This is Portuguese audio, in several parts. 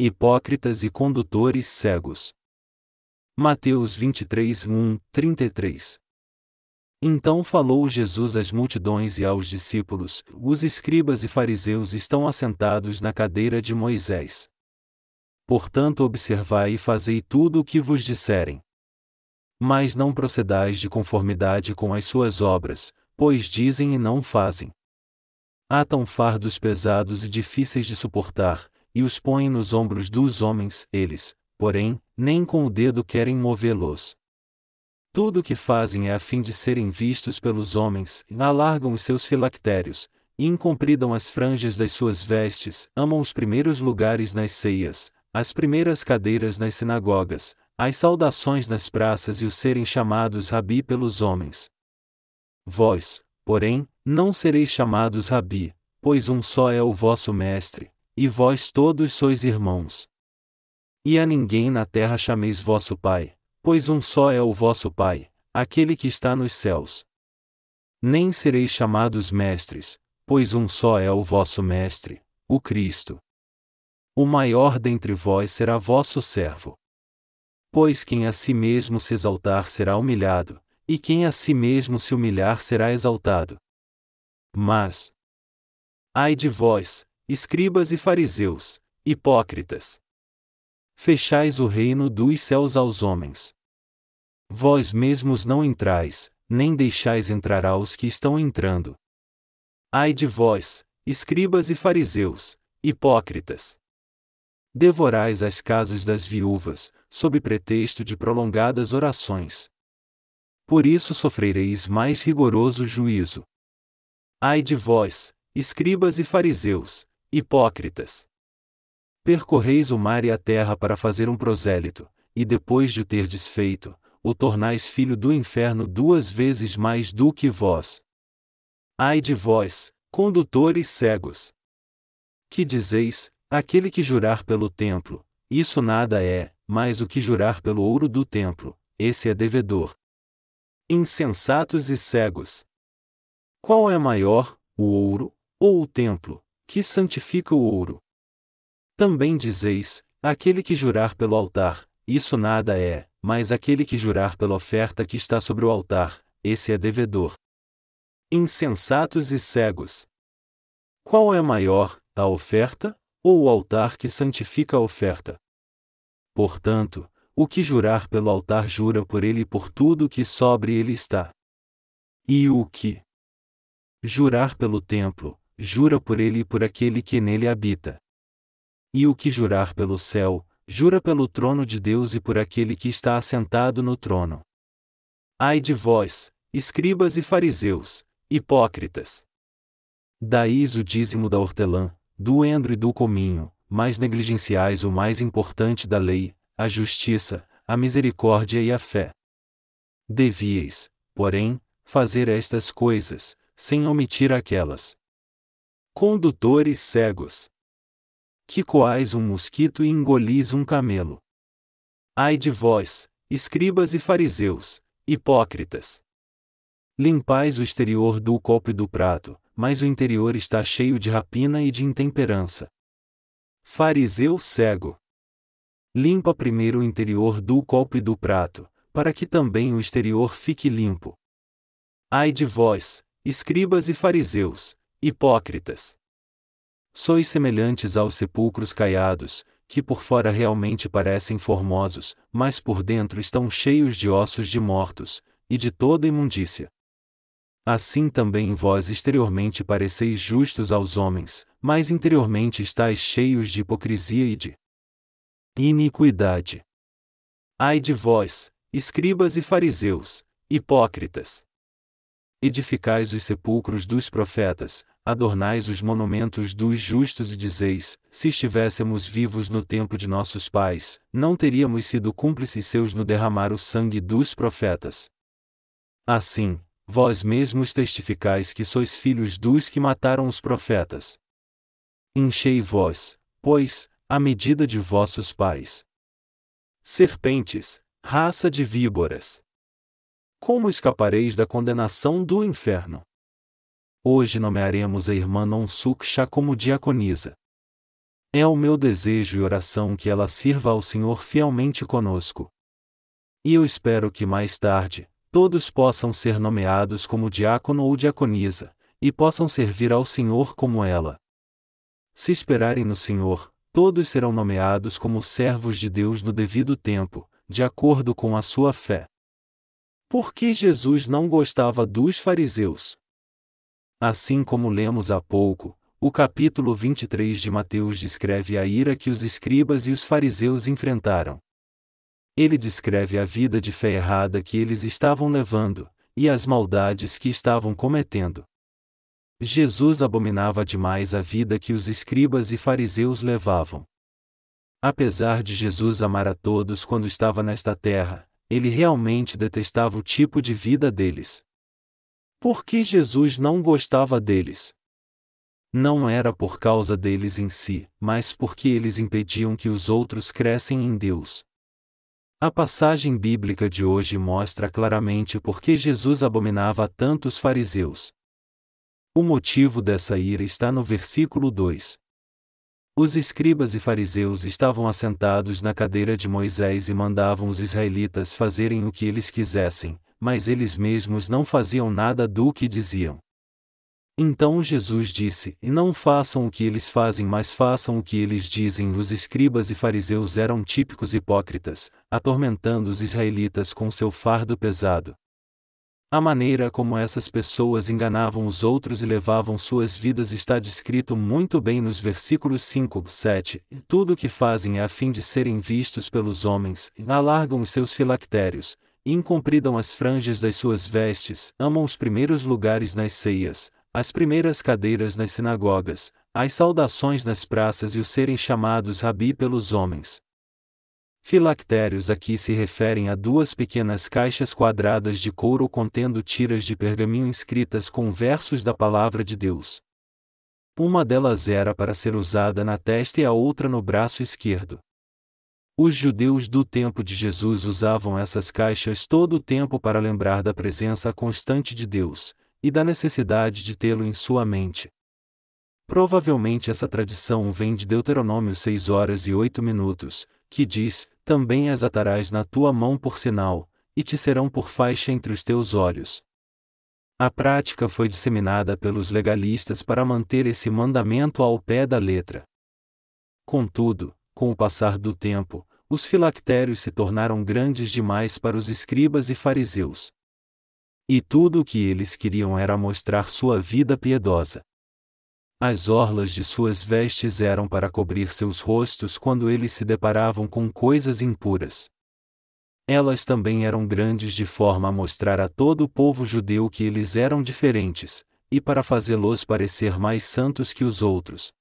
hipócritas e condutores cegos. Mateus 23, 1, 33 Então falou Jesus às multidões e aos discípulos: Os escribas e fariseus estão assentados na cadeira de Moisés. Portanto, observai e fazei tudo o que vos disserem. Mas não procedais de conformidade com as suas obras, pois dizem e não fazem. Atam fardos pesados e difíceis de suportar, e os põem nos ombros dos homens, eles, porém, nem com o dedo querem movê-los. Tudo o que fazem é a fim de serem vistos pelos homens, alargam os seus filactérios, e incompridam as franjas das suas vestes, amam os primeiros lugares nas ceias, as primeiras cadeiras nas sinagogas, as saudações nas praças e o serem chamados rabi pelos homens. Vós, porém, não sereis chamados rabi, pois um só é o vosso mestre, e vós todos sois irmãos. E a ninguém na terra chameis vosso Pai, pois um só é o vosso Pai, aquele que está nos céus. Nem sereis chamados mestres, pois um só é o vosso Mestre, o Cristo. O maior dentre vós será vosso servo. Pois quem a si mesmo se exaltar será humilhado, e quem a si mesmo se humilhar será exaltado. Mas, ai de vós, escribas e fariseus, hipócritas! Fechais o reino dos céus aos homens. Vós mesmos não entrais, nem deixais entrar aos que estão entrando. Ai de vós, escribas e fariseus, hipócritas! devorais as casas das viúvas, sob pretexto de prolongadas orações. Por isso sofrereis mais rigoroso juízo. Ai de vós, escribas e fariseus, hipócritas! Percorreis o mar e a terra para fazer um prosélito, e depois de o ter desfeito, o tornais filho do inferno duas vezes mais do que vós. Ai de vós, condutores cegos! Que dizeis, Aquele que jurar pelo templo, isso nada é, mas o que jurar pelo ouro do templo, esse é devedor. Insensatos e cegos. Qual é maior, o ouro, ou o templo, que santifica o ouro? Também dizeis: aquele que jurar pelo altar, isso nada é, mas aquele que jurar pela oferta que está sobre o altar, esse é devedor. Insensatos e cegos. Qual é maior, a oferta, ou o altar que santifica a oferta. Portanto, o que jurar pelo altar jura por ele e por tudo que sobre ele está. E o que jurar pelo templo, jura por ele e por aquele que nele habita. E o que jurar pelo céu, jura pelo trono de Deus e por aquele que está assentado no trono. Ai de vós, escribas e fariseus, hipócritas! Daís o dízimo da hortelã, do endro e do cominho, mas negligenciais o mais importante da lei, a justiça, a misericórdia e a fé. Devíeis, porém, fazer estas coisas, sem omitir aquelas. Condutores cegos. Que coais um mosquito e engolis um camelo. Ai de vós, escribas e fariseus, hipócritas! Limpais o exterior do copo e do prato, mas o interior está cheio de rapina e de intemperança. Fariseu cego. Limpa primeiro o interior do copo e do prato, para que também o exterior fique limpo. Ai de vós, escribas e fariseus, hipócritas! Sois semelhantes aos sepulcros caiados, que por fora realmente parecem formosos, mas por dentro estão cheios de ossos de mortos, e de toda imundícia. Assim também vós exteriormente pareceis justos aos homens, mas interiormente estáis cheios de hipocrisia e de iniquidade. Ai de vós, escribas e fariseus, hipócritas! Edificais os sepulcros dos profetas, adornais os monumentos dos justos e dizeis: se estivéssemos vivos no tempo de nossos pais, não teríamos sido cúmplices seus no derramar o sangue dos profetas. Assim, vós mesmos testificais que sois filhos dos que mataram os profetas. Enchei vós, pois, a medida de vossos pais. Serpentes, raça de víboras. Como escapareis da condenação do inferno? Hoje nomearemos a irmã Nonsuksha como diaconisa. É o meu desejo e oração que ela sirva ao Senhor fielmente conosco. E eu espero que mais tarde, todos possam ser nomeados como diácono ou diaconisa, e possam servir ao Senhor como ela. Se esperarem no Senhor, todos serão nomeados como servos de Deus no devido tempo, de acordo com a sua fé. Por que Jesus não gostava dos fariseus? Assim como lemos há pouco, o capítulo 23 de Mateus descreve a ira que os escribas e os fariseus enfrentaram. Ele descreve a vida de fé errada que eles estavam levando, e as maldades que estavam cometendo. Jesus abominava demais a vida que os escribas e fariseus levavam. Apesar de Jesus amar a todos quando estava nesta terra, ele realmente detestava o tipo de vida deles. Por que Jesus não gostava deles? Não era por causa deles em si, mas porque eles impediam que os outros crescem em Deus. A passagem bíblica de hoje mostra claramente por que Jesus abominava tanto os fariseus. O motivo dessa ira está no versículo 2. Os escribas e fariseus estavam assentados na cadeira de Moisés e mandavam os israelitas fazerem o que eles quisessem, mas eles mesmos não faziam nada do que diziam. Então Jesus disse: Não façam o que eles fazem, mas façam o que eles dizem. Os escribas e fariseus eram típicos hipócritas, atormentando os israelitas com seu fardo pesado. A maneira como essas pessoas enganavam os outros e levavam suas vidas está descrito muito bem nos versículos 5 e 7. Tudo o que fazem é a fim de serem vistos pelos homens, alargam os seus filactérios, incompridam as franjas das suas vestes, amam os primeiros lugares nas ceias, as primeiras cadeiras nas sinagogas, as saudações nas praças e o serem chamados rabi pelos homens. Filactérios aqui se referem a duas pequenas caixas quadradas de couro contendo tiras de pergaminho escritas com versos da Palavra de Deus. Uma delas era para ser usada na testa e a outra no braço esquerdo. Os judeus do tempo de Jesus usavam essas caixas todo o tempo para lembrar da presença constante de Deus, e da necessidade de tê-lo em sua mente. Provavelmente essa tradição vem de Deuteronômio 6 horas e 8 minutos, que diz: Também as atarás na tua mão por sinal, e te serão por faixa entre os teus olhos. A prática foi disseminada pelos legalistas para manter esse mandamento ao pé da letra. Contudo, com o passar do tempo, os filactérios se tornaram grandes demais para os escribas e fariseus. E tudo o que eles queriam era mostrar sua vida piedosa. As orlas de suas vestes eram para cobrir seus rostos quando eles se deparavam com coisas impuras. Elas também eram grandes de forma a mostrar a todo o povo judeu que eles eram diferentes, e para fazê-los parecer mais santos que os outros.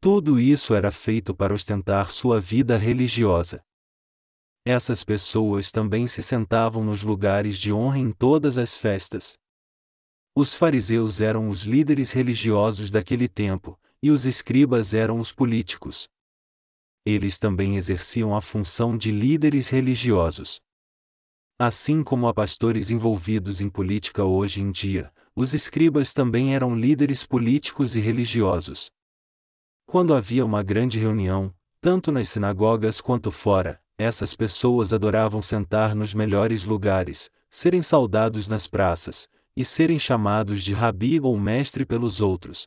Tudo isso era feito para ostentar sua vida religiosa. Essas pessoas também se sentavam nos lugares de honra em todas as festas, os fariseus eram os líderes religiosos daquele tempo, e os escribas eram os políticos. Eles também exerciam a função de líderes religiosos. Assim como há pastores envolvidos em política hoje em dia, os escribas também eram líderes políticos e religiosos. Quando havia uma grande reunião, tanto nas sinagogas quanto fora, essas pessoas adoravam sentar nos melhores lugares, serem saudados nas praças, e serem chamados de rabi ou mestre pelos outros.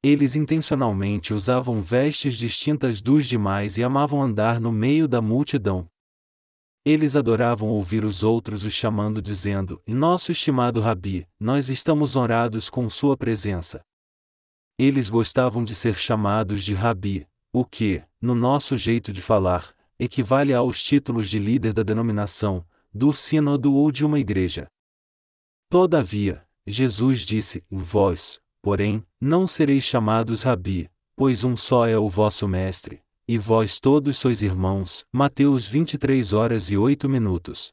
Eles intencionalmente usavam vestes distintas dos demais e amavam andar no meio da multidão. Eles adoravam ouvir os outros os chamando dizendo: Nosso estimado Rabi, nós estamos honrados com sua presença. Eles gostavam de ser chamados de Rabi, o que, no nosso jeito de falar, equivale aos títulos de líder da denominação, do sínodo ou de uma igreja. Todavia, Jesus disse: Vós, porém, não sereis chamados Rabi, pois um só é o vosso Mestre, e vós todos sois irmãos. Mateus 23 horas e 8 minutos.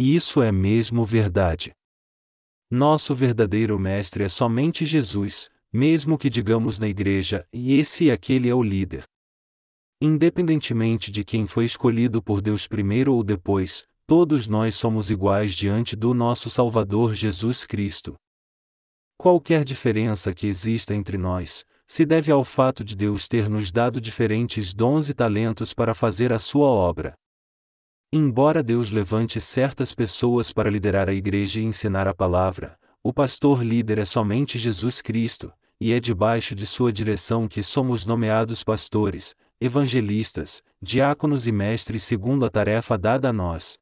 E isso é mesmo verdade. Nosso verdadeiro Mestre é somente Jesus, mesmo que digamos na igreja, e esse e aquele é o líder. Independentemente de quem foi escolhido por Deus primeiro ou depois, Todos nós somos iguais diante do nosso Salvador Jesus Cristo. Qualquer diferença que exista entre nós, se deve ao fato de Deus ter nos dado diferentes dons e talentos para fazer a sua obra. Embora Deus levante certas pessoas para liderar a igreja e ensinar a palavra, o pastor líder é somente Jesus Cristo, e é debaixo de sua direção que somos nomeados pastores, evangelistas, diáconos e mestres segundo a tarefa dada a nós.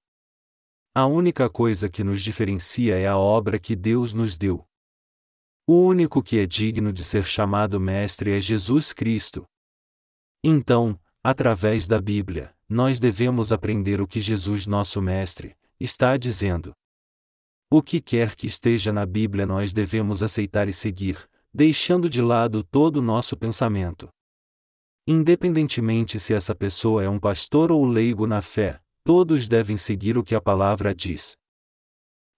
A única coisa que nos diferencia é a obra que Deus nos deu. O único que é digno de ser chamado mestre é Jesus Cristo. Então, através da Bíblia, nós devemos aprender o que Jesus, nosso Mestre, está dizendo. O que quer que esteja na Bíblia nós devemos aceitar e seguir, deixando de lado todo o nosso pensamento. Independentemente se essa pessoa é um pastor ou leigo na fé, todos devem seguir o que a palavra diz.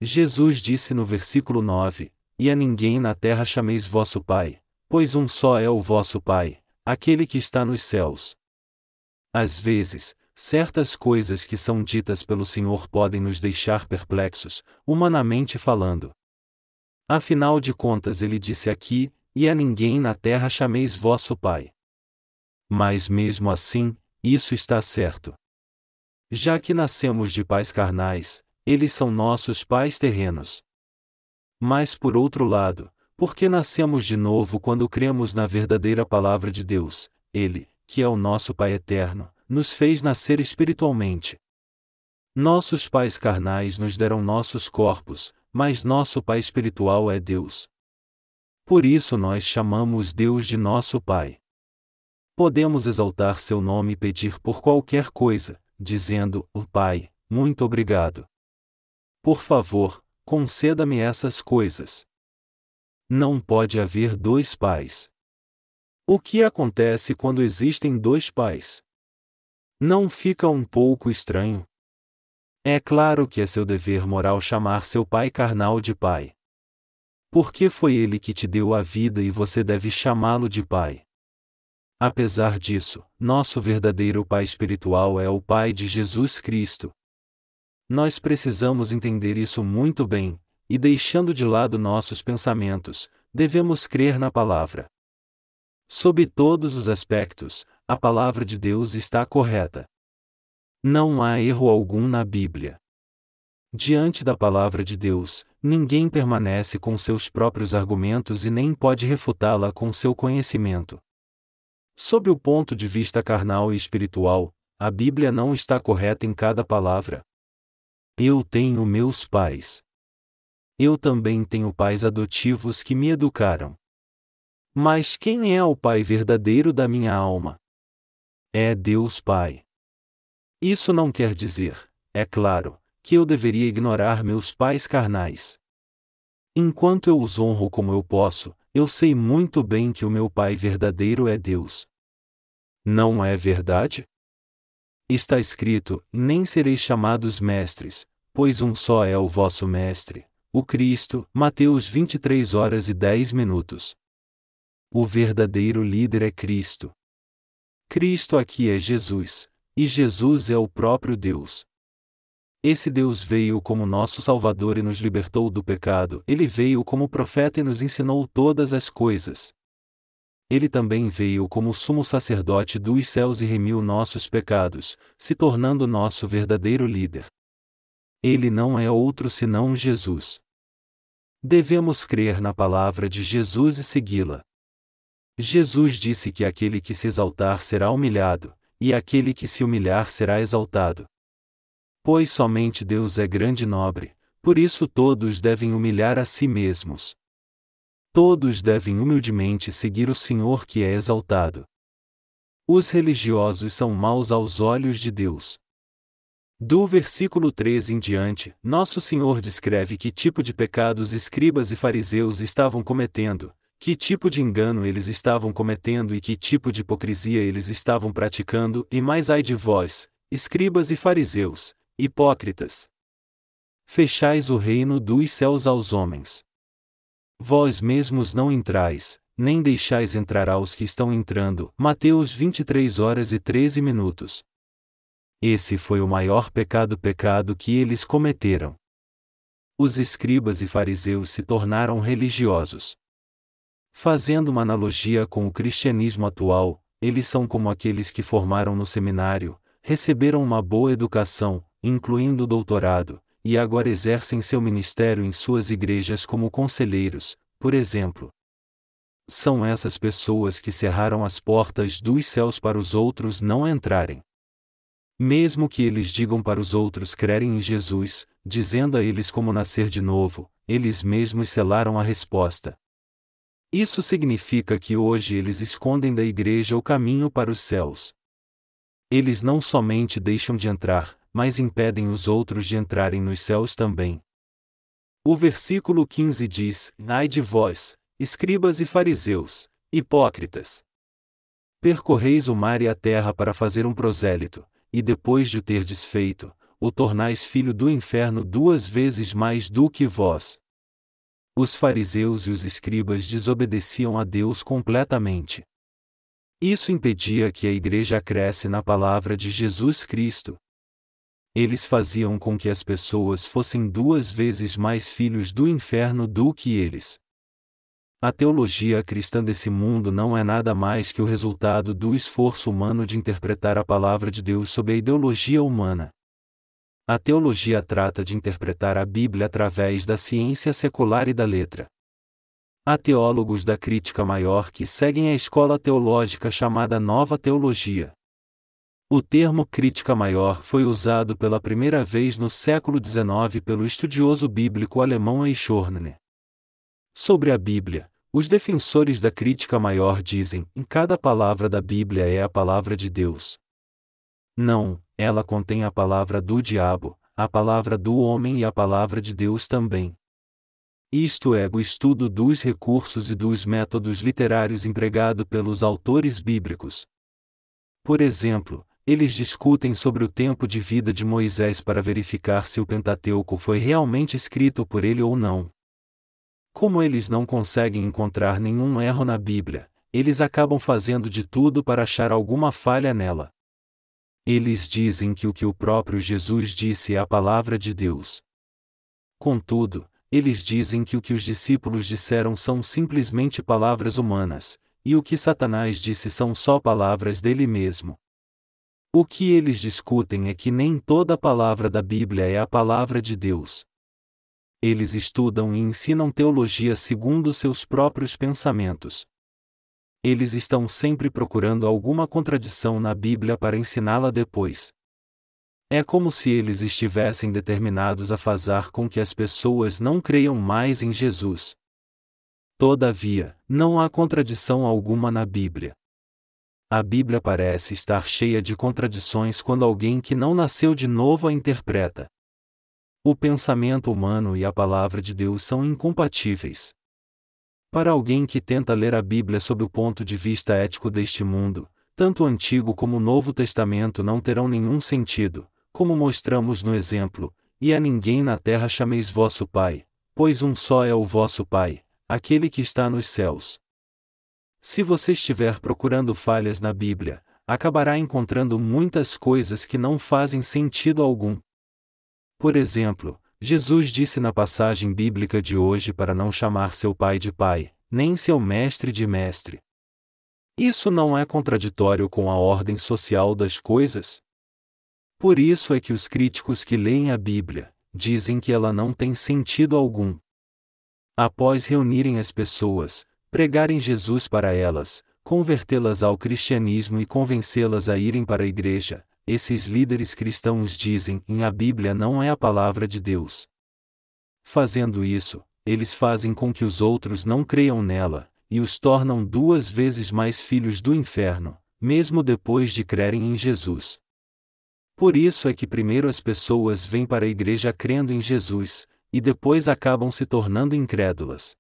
Jesus disse no versículo 9: E a ninguém na terra chameis vosso Pai, pois um só é o vosso Pai, aquele que está nos céus. Às vezes, certas coisas que são ditas pelo Senhor podem nos deixar perplexos, humanamente falando. Afinal de contas, ele disse aqui: E a ninguém na terra chameis vosso Pai. Mas mesmo assim, isso está certo. Já que nascemos de pais carnais, eles são nossos pais terrenos. Mas por outro lado, porque nascemos de novo quando cremos na verdadeira palavra de Deus, Ele, que é o nosso Pai eterno, nos fez nascer espiritualmente. Nossos pais carnais nos deram nossos corpos, mas nosso Pai espiritual é Deus. Por isso nós chamamos Deus de nosso Pai. Podemos exaltar seu nome e pedir por qualquer coisa, dizendo: O Pai, muito obrigado. Por favor, conceda-me essas coisas. Não pode haver dois pais. O que acontece quando existem dois pais? Não fica um pouco estranho? É claro que é seu dever moral chamar seu pai carnal de pai. Porque foi ele que te deu a vida e você deve chamá-lo de pai. Apesar disso, nosso verdadeiro pai espiritual é o pai de Jesus Cristo. Nós precisamos entender isso muito bem, e deixando de lado nossos pensamentos, devemos crer na palavra. Sob todos os aspectos, a palavra de Deus está correta. Não há erro algum na Bíblia. Diante da palavra de Deus, ninguém permanece com seus próprios argumentos e nem pode refutá-la com seu conhecimento. Sob o ponto de vista carnal e espiritual, a Bíblia não está correta em cada palavra. Eu tenho meus pais. Eu também tenho pais adotivos que me educaram. Mas quem é o Pai verdadeiro da minha alma? É Deus Pai. Isso não quer dizer, é claro, que eu deveria ignorar meus pais carnais. Enquanto eu os honro como eu posso, eu sei muito bem que o meu Pai verdadeiro é Deus. Não é verdade? Está escrito: Nem sereis chamados mestres, pois um só é o vosso Mestre, o Cristo. Mateus 23 horas e 10 minutos. O verdadeiro líder é Cristo. Cristo aqui é Jesus, e Jesus é o próprio Deus. Esse Deus veio como nosso Salvador e nos libertou do pecado, ele veio como profeta e nos ensinou todas as coisas. Ele também veio como sumo sacerdote dos céus e remiu nossos pecados, se tornando nosso verdadeiro líder. Ele não é outro senão Jesus. Devemos crer na palavra de Jesus e segui-la. Jesus disse que aquele que se exaltar será humilhado, e aquele que se humilhar será exaltado. Pois somente Deus é grande e nobre, por isso todos devem humilhar a si mesmos. Todos devem humildemente seguir o Senhor que é exaltado. Os religiosos são maus aos olhos de Deus. Do versículo 13 em diante, Nosso Senhor descreve que tipo de pecados escribas e fariseus estavam cometendo, que tipo de engano eles estavam cometendo e que tipo de hipocrisia eles estavam praticando, e mais ai de vós, escribas e fariseus, hipócritas. Fechais o reino dos céus aos homens. Vós mesmos não entrais, nem deixais entrar aos que estão entrando. Mateus 23 horas e 13 minutos. Esse foi o maior pecado pecado que eles cometeram. Os escribas e fariseus se tornaram religiosos. Fazendo uma analogia com o cristianismo atual, eles são como aqueles que formaram no seminário, receberam uma boa educação, incluindo doutorado, e agora exercem seu ministério em suas igrejas como conselheiros, por exemplo. São essas pessoas que cerraram as portas dos céus para os outros não entrarem. Mesmo que eles digam para os outros crerem em Jesus, dizendo a eles como nascer de novo, eles mesmos selaram a resposta. Isso significa que hoje eles escondem da igreja o caminho para os céus. Eles não somente deixam de entrar, mas impedem os outros de entrarem nos céus também. O versículo 15 diz: Ai de vós, escribas e fariseus, hipócritas! Percorreis o mar e a terra para fazer um prosélito, e depois de o ter desfeito, o tornais filho do inferno duas vezes mais do que vós. Os fariseus e os escribas desobedeciam a Deus completamente. Isso impedia que a igreja cresce na palavra de Jesus Cristo. Eles faziam com que as pessoas fossem duas vezes mais filhos do inferno do que eles. A teologia cristã desse mundo não é nada mais que o resultado do esforço humano de interpretar a palavra de Deus sob a ideologia humana. A teologia trata de interpretar a Bíblia através da ciência secular e da letra. Há teólogos da crítica maior que seguem a escola teológica chamada Nova Teologia. O termo crítica maior foi usado pela primeira vez no século XIX pelo estudioso bíblico alemão Eichhorn. Sobre a Bíblia, os defensores da crítica maior dizem: em cada palavra da Bíblia é a palavra de Deus. Não, ela contém a palavra do diabo, a palavra do homem e a palavra de Deus também. Isto é o estudo dos recursos e dos métodos literários empregado pelos autores bíblicos. Por exemplo, eles discutem sobre o tempo de vida de Moisés para verificar se o Pentateuco foi realmente escrito por ele ou não. Como eles não conseguem encontrar nenhum erro na Bíblia, eles acabam fazendo de tudo para achar alguma falha nela. Eles dizem que o que o próprio Jesus disse é a palavra de Deus. Contudo, eles dizem que o que os discípulos disseram são simplesmente palavras humanas, e o que Satanás disse são só palavras dele mesmo. O que eles discutem é que nem toda palavra da Bíblia é a palavra de Deus. Eles estudam e ensinam teologia segundo seus próprios pensamentos. Eles estão sempre procurando alguma contradição na Bíblia para ensiná-la depois. É como se eles estivessem determinados a fazer com que as pessoas não creiam mais em Jesus. Todavia, não há contradição alguma na Bíblia. A Bíblia parece estar cheia de contradições quando alguém que não nasceu de novo a interpreta. O pensamento humano e a palavra de Deus são incompatíveis. Para alguém que tenta ler a Bíblia sob o ponto de vista ético deste mundo, tanto o Antigo como o Novo Testamento não terão nenhum sentido, como mostramos no exemplo, e a ninguém na terra chameis vosso Pai, pois um só é o vosso Pai, aquele que está nos céus. Se você estiver procurando falhas na Bíblia, acabará encontrando muitas coisas que não fazem sentido algum. Por exemplo, Jesus disse na passagem bíblica de hoje para não chamar seu pai de pai, nem seu mestre de mestre. Isso não é contraditório com a ordem social das coisas? Por isso é que os críticos que leem a Bíblia dizem que ela não tem sentido algum. Após reunirem as pessoas, pregarem Jesus para elas, convertê-las ao cristianismo e convencê-las a irem para a igreja, esses líderes cristãos dizem em a Bíblia não é a palavra de Deus. Fazendo isso, eles fazem com que os outros não creiam nela, e os tornam duas vezes mais filhos do inferno, mesmo depois de crerem em Jesus. Por isso é que primeiro as pessoas vêm para a igreja crendo em Jesus, e depois acabam se tornando incrédulas.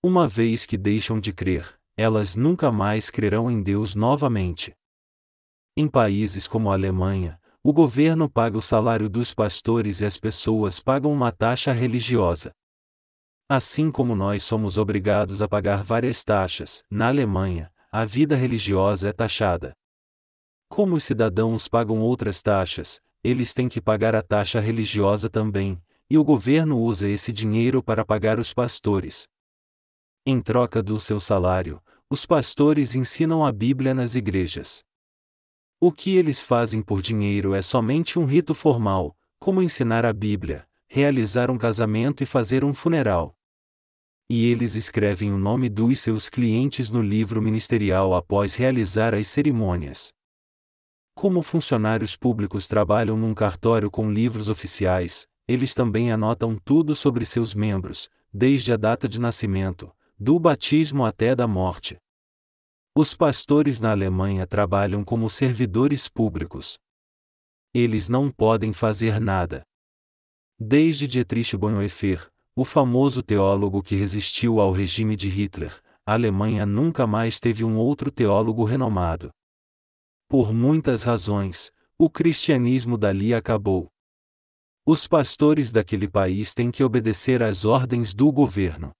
Uma vez que deixam de crer, elas nunca mais crerão em Deus novamente. Em países como a Alemanha, o governo paga o salário dos pastores e as pessoas pagam uma taxa religiosa. Assim como nós somos obrigados a pagar várias taxas, na Alemanha, a vida religiosa é taxada. Como os cidadãos pagam outras taxas, eles têm que pagar a taxa religiosa também, e o governo usa esse dinheiro para pagar os pastores. Em troca do seu salário, os pastores ensinam a Bíblia nas igrejas. O que eles fazem por dinheiro é somente um rito formal, como ensinar a Bíblia, realizar um casamento e fazer um funeral. E eles escrevem o nome dos seus clientes no livro ministerial após realizar as cerimônias. Como funcionários públicos trabalham num cartório com livros oficiais, eles também anotam tudo sobre seus membros, desde a data de nascimento, do batismo até da morte. Os pastores na Alemanha trabalham como servidores públicos. Eles não podem fazer nada. Desde Dietrich Bonhoeffer, o famoso teólogo que resistiu ao regime de Hitler, a Alemanha nunca mais teve um outro teólogo renomado. Por muitas razões, o cristianismo dali acabou. Os pastores daquele país têm que obedecer às ordens do governo.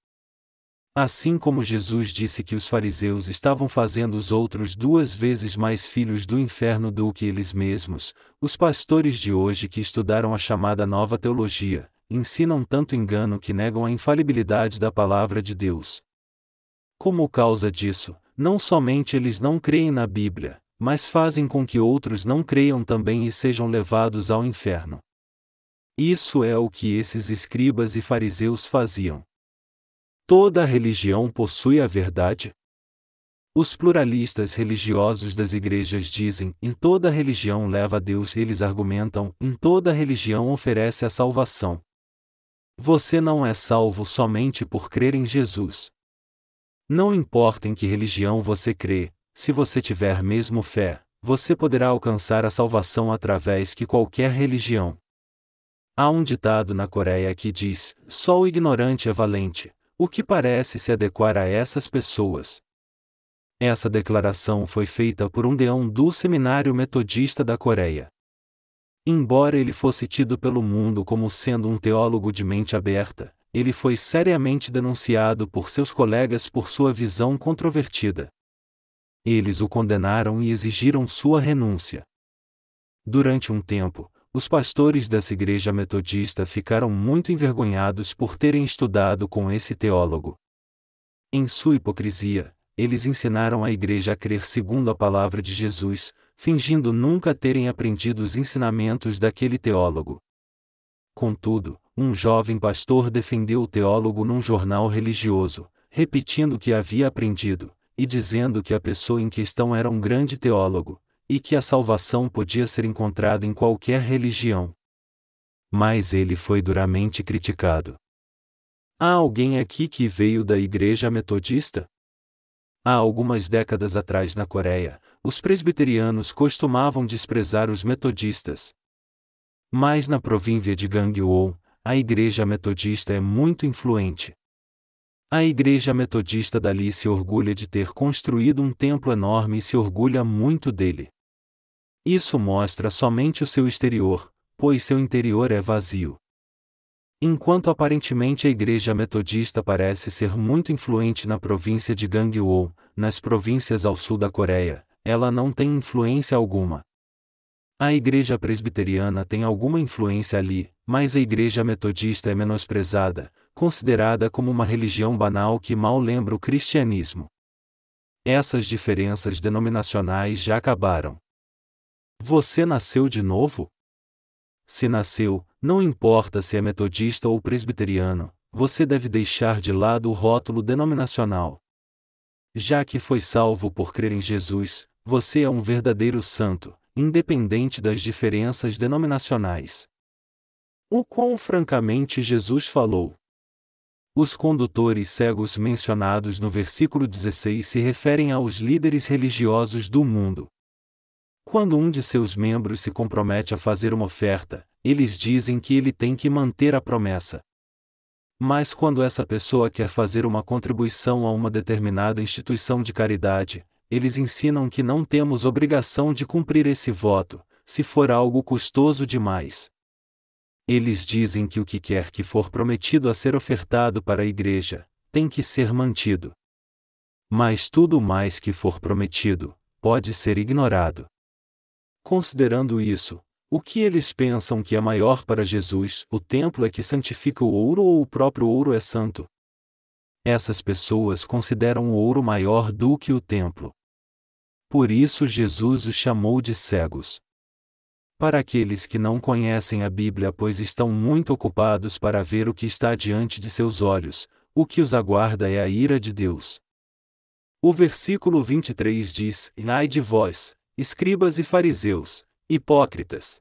Assim como Jesus disse que os fariseus estavam fazendo os outros duas vezes mais filhos do inferno do que eles mesmos, os pastores de hoje que estudaram a chamada nova teologia, ensinam tanto engano que negam a infalibilidade da palavra de Deus. Como causa disso, não somente eles não creem na Bíblia, mas fazem com que outros não creiam também e sejam levados ao inferno. Isso é o que esses escribas e fariseus faziam. Toda religião possui a verdade? Os pluralistas religiosos das igrejas dizem: em toda religião leva a Deus, eles argumentam: em toda religião oferece a salvação. Você não é salvo somente por crer em Jesus. Não importa em que religião você crê, se você tiver mesmo fé, você poderá alcançar a salvação através de qualquer religião. Há um ditado na Coreia que diz: só o ignorante é valente o que parece se adequar a essas pessoas. Essa declaração foi feita por um deão do Seminário Metodista da Coreia. Embora ele fosse tido pelo mundo como sendo um teólogo de mente aberta, ele foi seriamente denunciado por seus colegas por sua visão controvertida. Eles o condenaram e exigiram sua renúncia. Durante um tempo, os pastores dessa igreja metodista ficaram muito envergonhados por terem estudado com esse teólogo. Em sua hipocrisia, eles ensinaram a igreja a crer segundo a palavra de Jesus, fingindo nunca terem aprendido os ensinamentos daquele teólogo. Contudo, um jovem pastor defendeu o teólogo num jornal religioso, repetindo o que havia aprendido, e dizendo que a pessoa em questão era um grande teólogo, e que a salvação podia ser encontrada em qualquer religião. Mas ele foi duramente criticado. Há alguém aqui que veio da Igreja Metodista? Há algumas décadas atrás na Coreia, os presbiterianos costumavam desprezar os metodistas. Mas na província de Gangwon, a Igreja Metodista é muito influente. A Igreja Metodista dali se orgulha de ter construído um templo enorme e se orgulha muito dele. Isso mostra somente o seu exterior, pois seu interior é vazio. Enquanto aparentemente a Igreja Metodista parece ser muito influente na província de Gangwon, nas províncias ao sul da Coreia, ela não tem influência alguma. A Igreja Presbiteriana tem alguma influência ali, mas a Igreja Metodista é menosprezada, considerada como uma religião banal que mal lembra o cristianismo. Essas diferenças denominacionais já acabaram. Você nasceu de novo? Se nasceu, não importa se é metodista ou presbiteriano, você deve deixar de lado o rótulo denominacional. Já que foi salvo por crer em Jesus, você é um verdadeiro santo, independente das diferenças denominacionais. O quão francamente Jesus falou. Os condutores cegos mencionados no versículo 16 se referem aos líderes religiosos do mundo. Quando um de seus membros se compromete a fazer uma oferta, eles dizem que ele tem que manter a promessa. Mas quando essa pessoa quer fazer uma contribuição a uma determinada instituição de caridade, eles ensinam que não temos obrigação de cumprir esse voto, se for algo custoso demais. Eles dizem que o que quer que for prometido a ser ofertado para a igreja, tem que ser mantido. Mas tudo mais que for prometido, pode ser ignorado. Considerando isso, o que eles pensam que é maior para Jesus, o templo é que santifica o ouro ou o próprio ouro é santo? Essas pessoas consideram o ouro maior do que o templo. Por isso Jesus os chamou de cegos. Para aqueles que não conhecem a Bíblia, pois estão muito ocupados para ver o que está diante de seus olhos, o que os aguarda é a ira de Deus. O versículo 23 diz: Ai de vós, escribas e fariseus, hipócritas!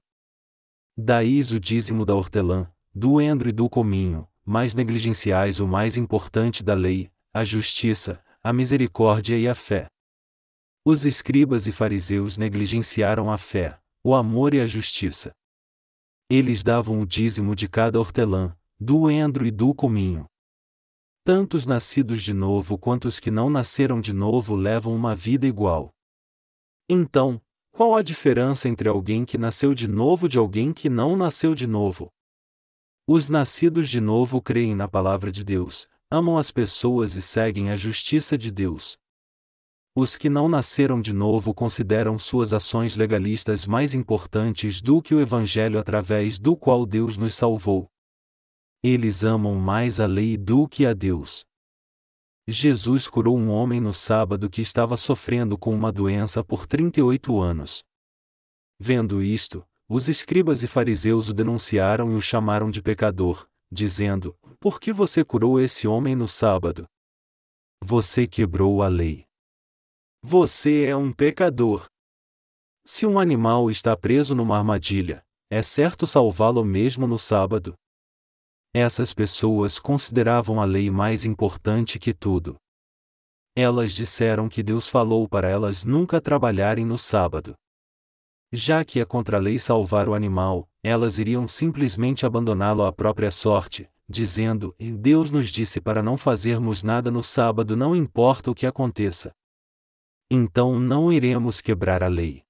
Daís o dízimo da hortelã, do endro e do cominho, mas negligenciais o mais importante da lei, a justiça, a misericórdia e a fé. Os escribas e fariseus negligenciaram a fé, o amor e a justiça. Eles davam o dízimo de cada hortelã, do endro e do cominho. Tanto os nascidos de novo quanto os que não nasceram de novo levam uma vida igual. Então, qual a diferença entre alguém que nasceu de novo de alguém que não nasceu de novo? Os nascidos de novo creem na palavra de Deus, amam as pessoas e seguem a justiça de Deus. Os que não nasceram de novo consideram suas ações legalistas mais importantes do que o Evangelho através do qual Deus nos salvou. Eles amam mais a lei do que a Deus. Jesus curou um homem no sábado que estava sofrendo com uma doença por 38 anos. Vendo isto, os escribas e fariseus o denunciaram e o chamaram de pecador, dizendo: Por que você curou esse homem no sábado? Você quebrou a lei. Você é um pecador. Se um animal está preso numa armadilha, é certo salvá-lo mesmo no sábado? Essas pessoas consideravam a lei mais importante que tudo. Elas disseram que Deus falou para elas nunca trabalharem no sábado. Já que é contra a lei salvar o animal, elas iriam simplesmente abandoná-lo à própria sorte, dizendo: Deus nos disse para não fazermos nada no sábado, não importa o que aconteça. Então não iremos quebrar a lei.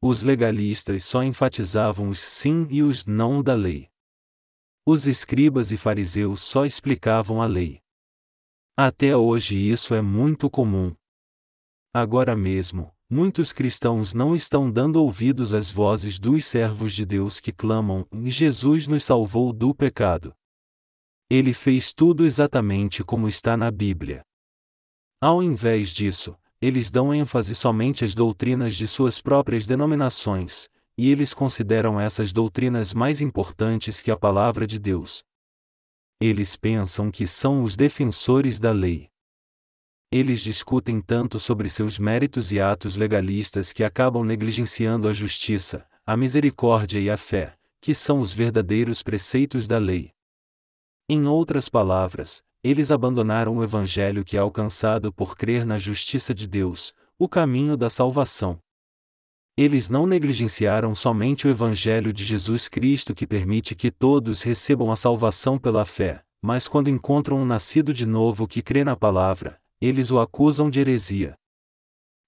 Os legalistas só enfatizavam os sim e os não da lei. Os escribas e fariseus só explicavam a lei. Até hoje isso é muito comum. Agora mesmo, muitos cristãos não estão dando ouvidos às vozes dos servos de Deus que clamam: Jesus nos salvou do pecado. Ele fez tudo exatamente como está na Bíblia. Ao invés disso, eles dão ênfase somente às doutrinas de suas próprias denominações, e eles consideram essas doutrinas mais importantes que a palavra de Deus. Eles pensam que são os defensores da lei. Eles discutem tanto sobre seus méritos e atos legalistas que acabam negligenciando a justiça, a misericórdia e a fé, que são os verdadeiros preceitos da lei. Em outras palavras, eles abandonaram o evangelho que é alcançado por crer na justiça de Deus, o caminho da salvação. Eles não negligenciaram somente o evangelho de Jesus Cristo que permite que todos recebam a salvação pela fé, mas quando encontram um nascido de novo que crê na palavra, eles o acusam de heresia.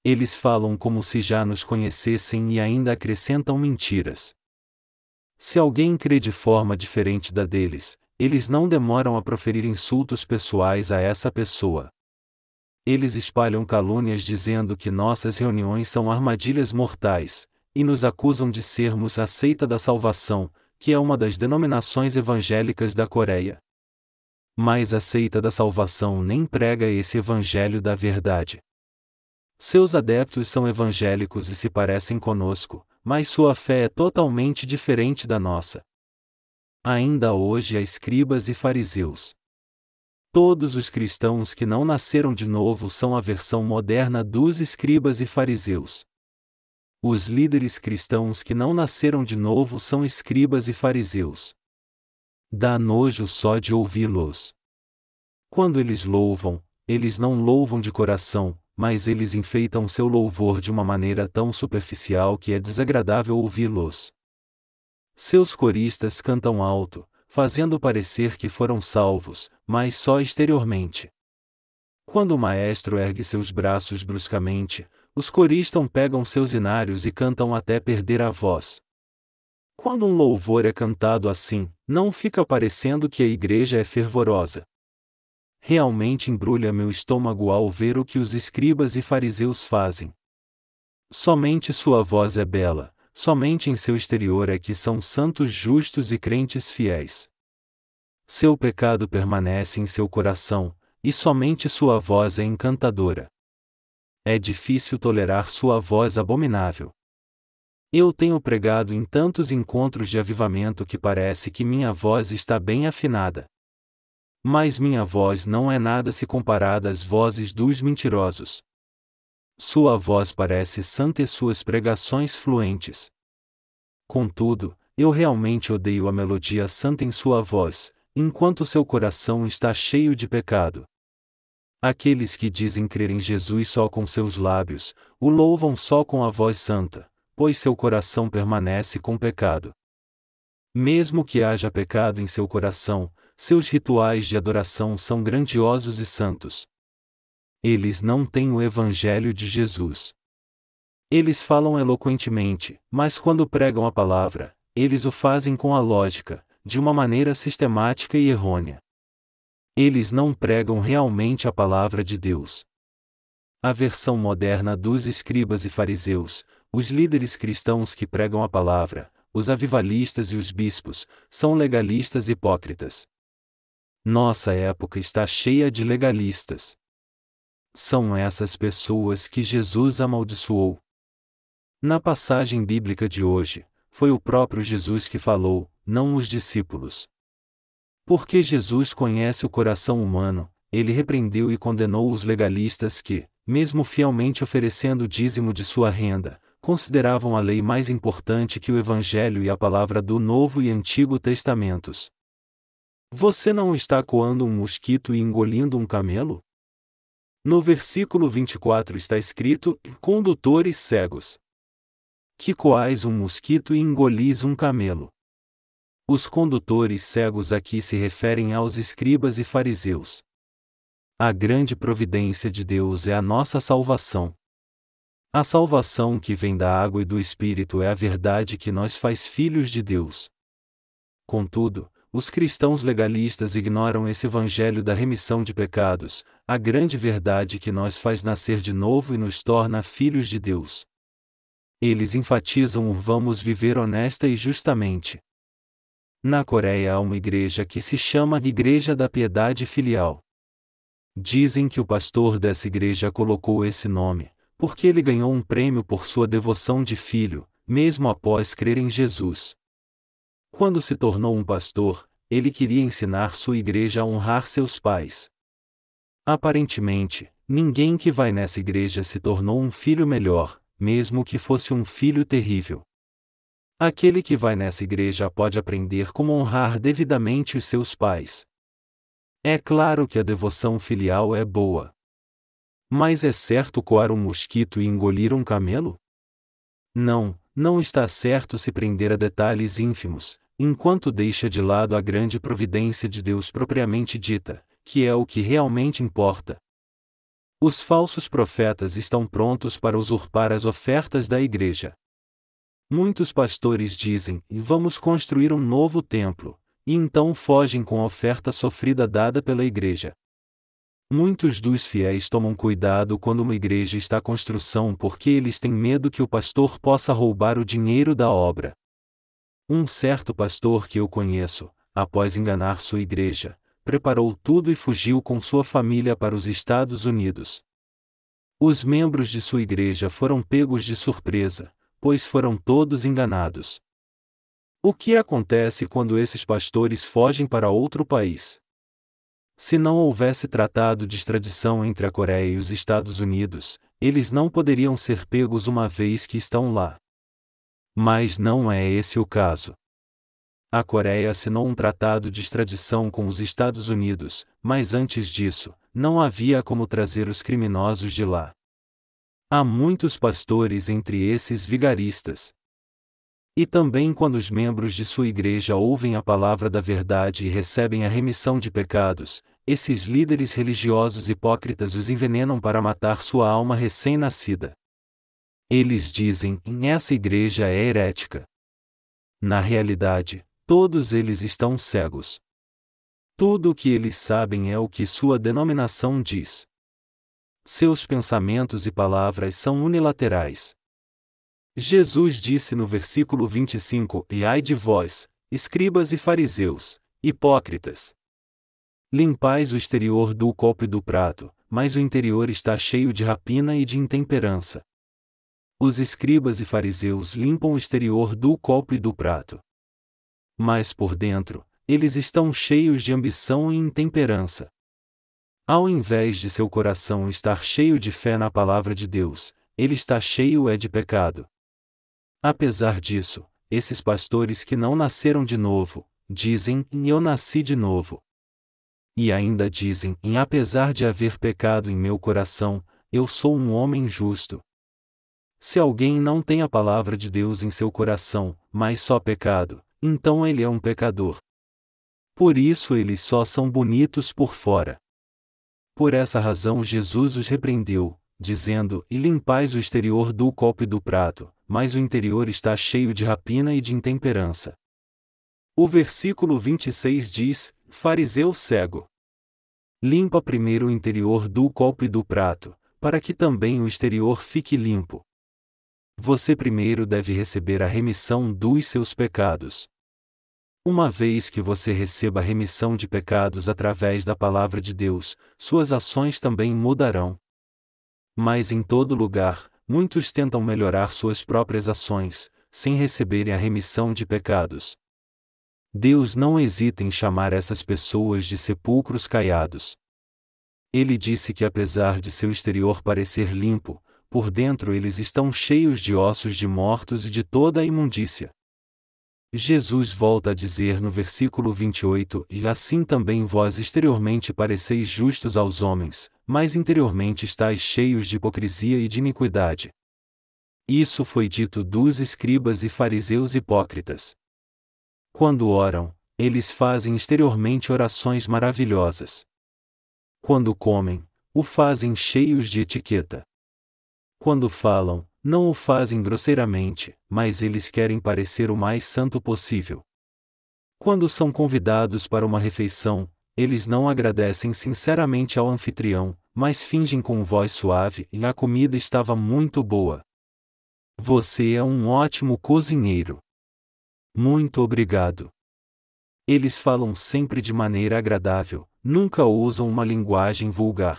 Eles falam como se já nos conhecessem e ainda acrescentam mentiras. Se alguém crê de forma diferente da deles, eles não demoram a proferir insultos pessoais a essa pessoa. Eles espalham calúnias dizendo que nossas reuniões são armadilhas mortais, e nos acusam de sermos a seita da salvação, que é uma das denominações evangélicas da Coreia. Mas a seita da salvação nem prega esse evangelho da verdade. Seus adeptos são evangélicos e se parecem conosco, mas sua fé é totalmente diferente da nossa. Ainda hoje há escribas e fariseus. Todos os cristãos que não nasceram de novo são a versão moderna dos escribas e fariseus. Os líderes cristãos que não nasceram de novo são escribas e fariseus. Dá nojo só de ouvi-los. Quando eles louvam, eles não louvam de coração, mas eles enfeitam seu louvor de uma maneira tão superficial que é desagradável ouvi-los. Seus coristas cantam alto, fazendo parecer que foram salvos, mas só exteriormente. Quando o maestro ergue seus braços bruscamente, os coristas pegam seus inários e cantam até perder a voz. Quando um louvor é cantado assim, não fica parecendo que a igreja é fervorosa. Realmente embrulha meu estômago ao ver o que os escribas e fariseus fazem. Somente sua voz é bela, somente em seu exterior é que são santos justos e crentes fiéis. Seu pecado permanece em seu coração, e somente sua voz é encantadora. É difícil tolerar sua voz abominável. Eu tenho pregado em tantos encontros de avivamento que parece que minha voz está bem afinada. Mas minha voz não é nada se comparada às vozes dos mentirosos. Sua voz parece santa e suas pregações fluentes. Contudo, eu realmente odeio a melodia santa em sua voz, enquanto seu coração está cheio de pecado. Aqueles que dizem crer em Jesus só com seus lábios, o louvam só com a voz santa, pois seu coração permanece com pecado. Mesmo que haja pecado em seu coração, seus rituais de adoração são grandiosos e santos. Eles não têm o Evangelho de Jesus. Eles falam eloquentemente, mas quando pregam a palavra, eles o fazem com a lógica, de uma maneira sistemática e errônea. Eles não pregam realmente a palavra de Deus. A versão moderna dos escribas e fariseus, os líderes cristãos que pregam a palavra, os avivalistas e os bispos, são legalistas hipócritas. Nossa época está cheia de legalistas. São essas pessoas que Jesus amaldiçoou. Na passagem bíblica de hoje, foi o próprio Jesus que falou, não os discípulos. Porque Jesus conhece o coração humano, ele repreendeu e condenou os legalistas que, mesmo fielmente oferecendo o dízimo de sua renda, consideravam a lei mais importante que o Evangelho e a palavra do Novo e Antigo Testamentos. Você não está coando um mosquito e engolindo um camelo? No versículo 24 está escrito: condutores cegos. Que coais um mosquito e engolis um camelo. Os condutores cegos aqui se referem aos escribas e fariseus. A grande providência de Deus é a nossa salvação. A salvação que vem da água e do Espírito é a verdade que nós faz filhos de Deus. Contudo, os cristãos legalistas ignoram esse evangelho da remissão de pecados, a grande verdade que nós faz nascer de novo e nos torna filhos de Deus. Eles enfatizam o vamos viver honesta e justamente. Na Coreia há uma igreja que se chama Igreja da Piedade Filial. Dizem que o pastor dessa igreja colocou esse nome, porque ele ganhou um prêmio por sua devoção de filho, mesmo após crer em Jesus. Quando se tornou um pastor, ele queria ensinar sua igreja a honrar seus pais. Aparentemente, ninguém que vai nessa igreja se tornou um filho melhor, mesmo que fosse um filho terrível. Aquele que vai nessa igreja pode aprender como honrar devidamente os seus pais. É claro que a devoção filial é boa. Mas é certo coar um mosquito e engolir um camelo? Não, não está certo se prender a detalhes ínfimos, enquanto deixa de lado a grande providência de Deus propriamente dita, que é o que realmente importa. Os falsos profetas estão prontos para usurpar as ofertas da igreja. Muitos pastores dizem: vamos construir um novo templo, e então fogem com a oferta sofrida dada pela igreja. Muitos dos fiéis tomam cuidado quando uma igreja está em construção porque eles têm medo que o pastor possa roubar o dinheiro da obra. Um certo pastor que eu conheço, após enganar sua igreja, preparou tudo e fugiu com sua família para os Estados Unidos. Os membros de sua igreja foram pegos de surpresa, pois foram todos enganados. O que acontece quando esses pastores fogem para outro país? Se não houvesse tratado de extradição entre a Coreia e os Estados Unidos, eles não poderiam ser pegos uma vez que estão lá. Mas não é esse o caso. A Coreia assinou um tratado de extradição com os Estados Unidos, mas antes disso, não havia como trazer os criminosos de lá. Há muitos pastores entre esses vigaristas. E também quando os membros de sua igreja ouvem a palavra da verdade e recebem a remissão de pecados, esses líderes religiosos hipócritas os envenenam para matar sua alma recém-nascida. Eles dizem: essa igreja é herética. Na realidade, todos eles estão cegos. Tudo o que eles sabem é o que sua denominação diz. Seus pensamentos e palavras são unilaterais. Jesus disse no versículo 25: E ai de vós, escribas e fariseus, hipócritas! Limpais o exterior do copo e do prato, mas o interior está cheio de rapina e de intemperança. Os escribas e fariseus limpam o exterior do copo e do prato. Mas por dentro, eles estão cheios de ambição e intemperança. Ao invés de seu coração estar cheio de fé na palavra de Deus, ele está cheio é de pecado. Apesar disso, esses pastores que não nasceram de novo, dizem: Eu nasci de novo. E ainda dizem: Apesar de haver pecado em meu coração, eu sou um homem justo. Se alguém não tem a palavra de Deus em seu coração, mas só pecado, então ele é um pecador. Por isso eles só são bonitos por fora. Por essa razão Jesus os repreendeu, dizendo: E limpais o exterior do copo e do prato, mas o interior está cheio de rapina e de intemperança. O versículo 26 diz: Fariseu cego. Limpa primeiro o interior do copo e do prato, para que também o exterior fique limpo. Você primeiro deve receber a remissão dos seus pecados. Uma vez que você receba remissão de pecados através da palavra de Deus, suas ações também mudarão. Mas em todo lugar, muitos tentam melhorar suas próprias ações, sem receberem a remissão de pecados. Deus não hesita em chamar essas pessoas de sepulcros caiados. Ele disse que apesar de seu exterior parecer limpo, por dentro eles estão cheios de ossos de mortos e de toda a imundícia. Jesus volta a dizer no versículo 28: E assim também vós exteriormente pareceis justos aos homens, mas interiormente estáis cheios de hipocrisia e de iniquidade. Isso foi dito dos escribas e fariseus hipócritas. Quando oram, eles fazem exteriormente orações maravilhosas. Quando comem, o fazem cheios de etiqueta. Quando falam, não o fazem grosseiramente, mas eles querem parecer o mais santo possível. Quando são convidados para uma refeição, eles não agradecem sinceramente ao anfitrião, mas fingem com voz suave e a comida estava muito boa. Você é um ótimo cozinheiro. Muito obrigado. Eles falam sempre de maneira agradável, nunca usam uma linguagem vulgar.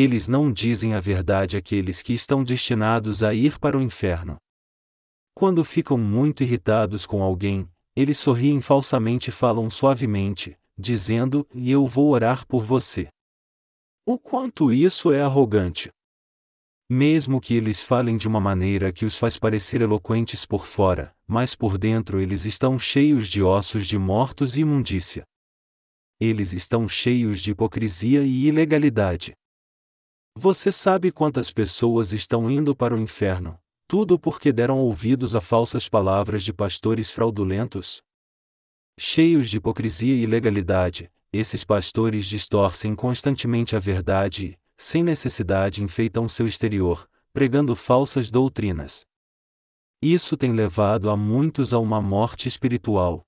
Eles não dizem a verdade àqueles que estão destinados a ir para o inferno. Quando ficam muito irritados com alguém, eles sorriem falsamente e falam suavemente, dizendo: E eu vou orar por você. O quanto isso é arrogante! Mesmo que eles falem de uma maneira que os faz parecer eloquentes por fora, mas por dentro eles estão cheios de ossos de mortos e imundícia. Eles estão cheios de hipocrisia e ilegalidade. Você sabe quantas pessoas estão indo para o inferno, tudo porque deram ouvidos a falsas palavras de pastores fraudulentos? Cheios de hipocrisia e ilegalidade, esses pastores distorcem constantemente a verdade e, sem necessidade, enfeitam seu exterior, pregando falsas doutrinas. Isso tem levado a muitos a uma morte espiritual.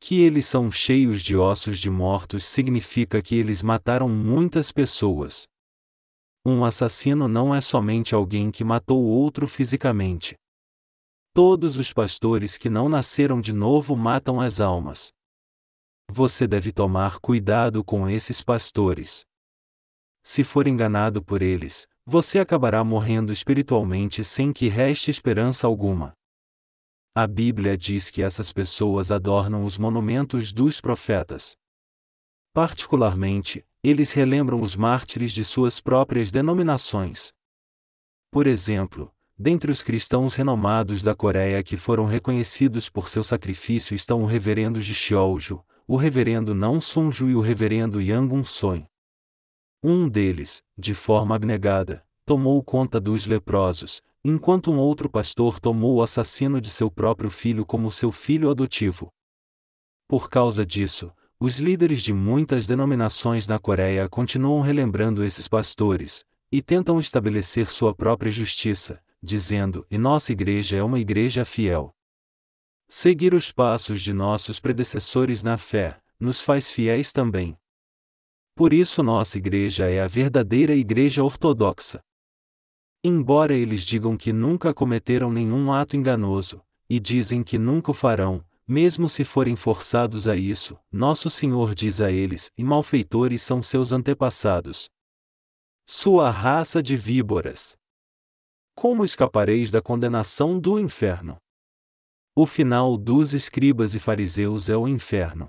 Que eles são cheios de ossos de mortos significa que eles mataram muitas pessoas. Um assassino não é somente alguém que matou outro fisicamente. Todos os pastores que não nasceram de novo matam as almas. Você deve tomar cuidado com esses pastores. Se for enganado por eles, você acabará morrendo espiritualmente sem que reste esperança alguma. A Bíblia diz que essas pessoas adornam os monumentos dos profetas. Particularmente, eles relembram os mártires de suas próprias denominações. Por exemplo, dentre os cristãos renomados da Coreia que foram reconhecidos por seu sacrifício estão o reverendo Jishyolju, o reverendo Não Sunju e o reverendo Yang Un-soin. Um deles, de forma abnegada, tomou conta dos leprosos, enquanto um outro pastor tomou o assassino de seu próprio filho como seu filho adotivo. Por causa disso, os líderes de muitas denominações na Coreia continuam relembrando esses pastores, e tentam estabelecer sua própria justiça, dizendo: e nossa igreja é uma igreja fiel. Seguir os passos de nossos predecessores na fé, nos faz fiéis também. Por isso nossa igreja é a verdadeira igreja ortodoxa. Embora eles digam que nunca cometeram nenhum ato enganoso, e dizem que nunca o farão, mesmo se forem forçados a isso, nosso Senhor diz a eles: e malfeitores são seus antepassados. Sua raça de víboras. Como escapareis da condenação do inferno? O final dos escribas e fariseus é o inferno.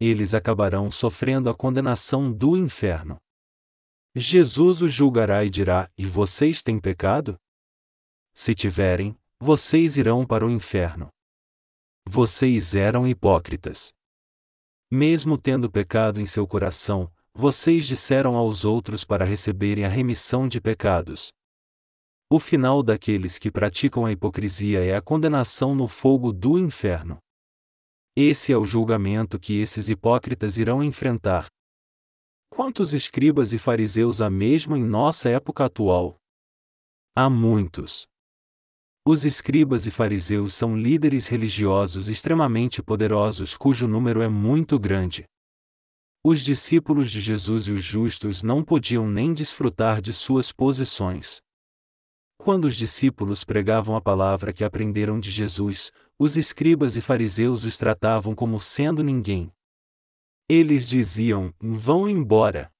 Eles acabarão sofrendo a condenação do inferno. Jesus os julgará e dirá: E vocês têm pecado? Se tiverem, vocês irão para o inferno. Vocês eram hipócritas. Mesmo tendo pecado em seu coração, vocês disseram aos outros para receberem a remissão de pecados. O final daqueles que praticam a hipocrisia é a condenação no fogo do inferno. Esse é o julgamento que esses hipócritas irão enfrentar. Quantos escribas e fariseus há mesmo em nossa época atual? Há muitos. Os escribas e fariseus são líderes religiosos extremamente poderosos cujo número é muito grande. Os discípulos de Jesus e os justos não podiam nem desfrutar de suas posições. Quando os discípulos pregavam a palavra que aprenderam de Jesus, os escribas e fariseus os tratavam como sendo ninguém. Eles diziam: Vão embora.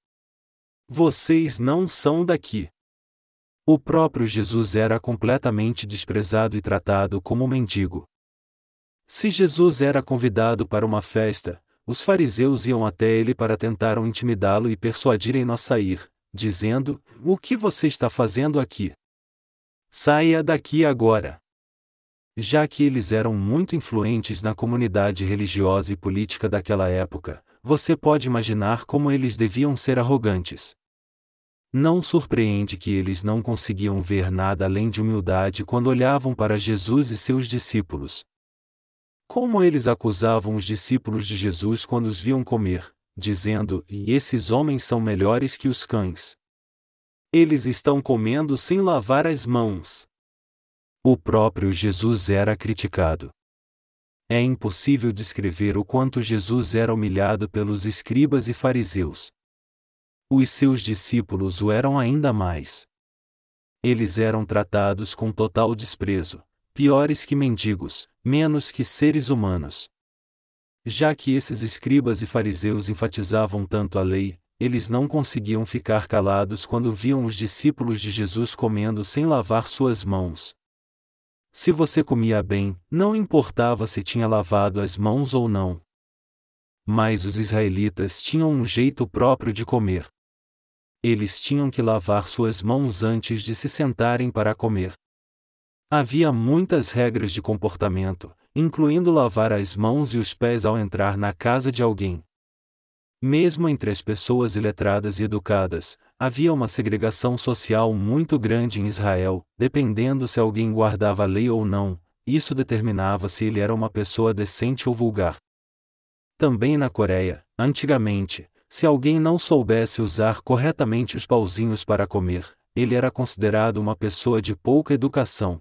Vocês não são daqui. O próprio Jesus era completamente desprezado e tratado como mendigo. Se Jesus era convidado para uma festa, os fariseus iam até ele para tentar intimidá-lo e persuadirem-no a sair, dizendo: O que você está fazendo aqui? Saia daqui agora! Já que eles eram muito influentes na comunidade religiosa e política daquela época, você pode imaginar como eles deviam ser arrogantes. Não surpreende que eles não conseguiam ver nada além de humildade quando olhavam para Jesus e seus discípulos. Como eles acusavam os discípulos de Jesus quando os viam comer, dizendo: E esses homens são melhores que os cães. Eles estão comendo sem lavar as mãos. O próprio Jesus era criticado. É impossível descrever o quanto Jesus era humilhado pelos escribas e fariseus os seus discípulos o eram ainda mais. Eles eram tratados com total desprezo, piores que mendigos, menos que seres humanos. Já que esses escribas e fariseus enfatizavam tanto a lei, eles não conseguiam ficar calados quando viam os discípulos de Jesus comendo sem lavar suas mãos. Se você comia bem, não importava se tinha lavado as mãos ou não. Mas os israelitas tinham um jeito próprio de comer eles tinham que lavar suas mãos antes de se sentarem para comer. Havia muitas regras de comportamento, incluindo lavar as mãos e os pés ao entrar na casa de alguém. Mesmo entre as pessoas iletradas e educadas, havia uma segregação social muito grande em Israel, dependendo se alguém guardava a lei ou não, isso determinava se ele era uma pessoa decente ou vulgar. Também na Coreia, antigamente, se alguém não soubesse usar corretamente os pauzinhos para comer, ele era considerado uma pessoa de pouca educação.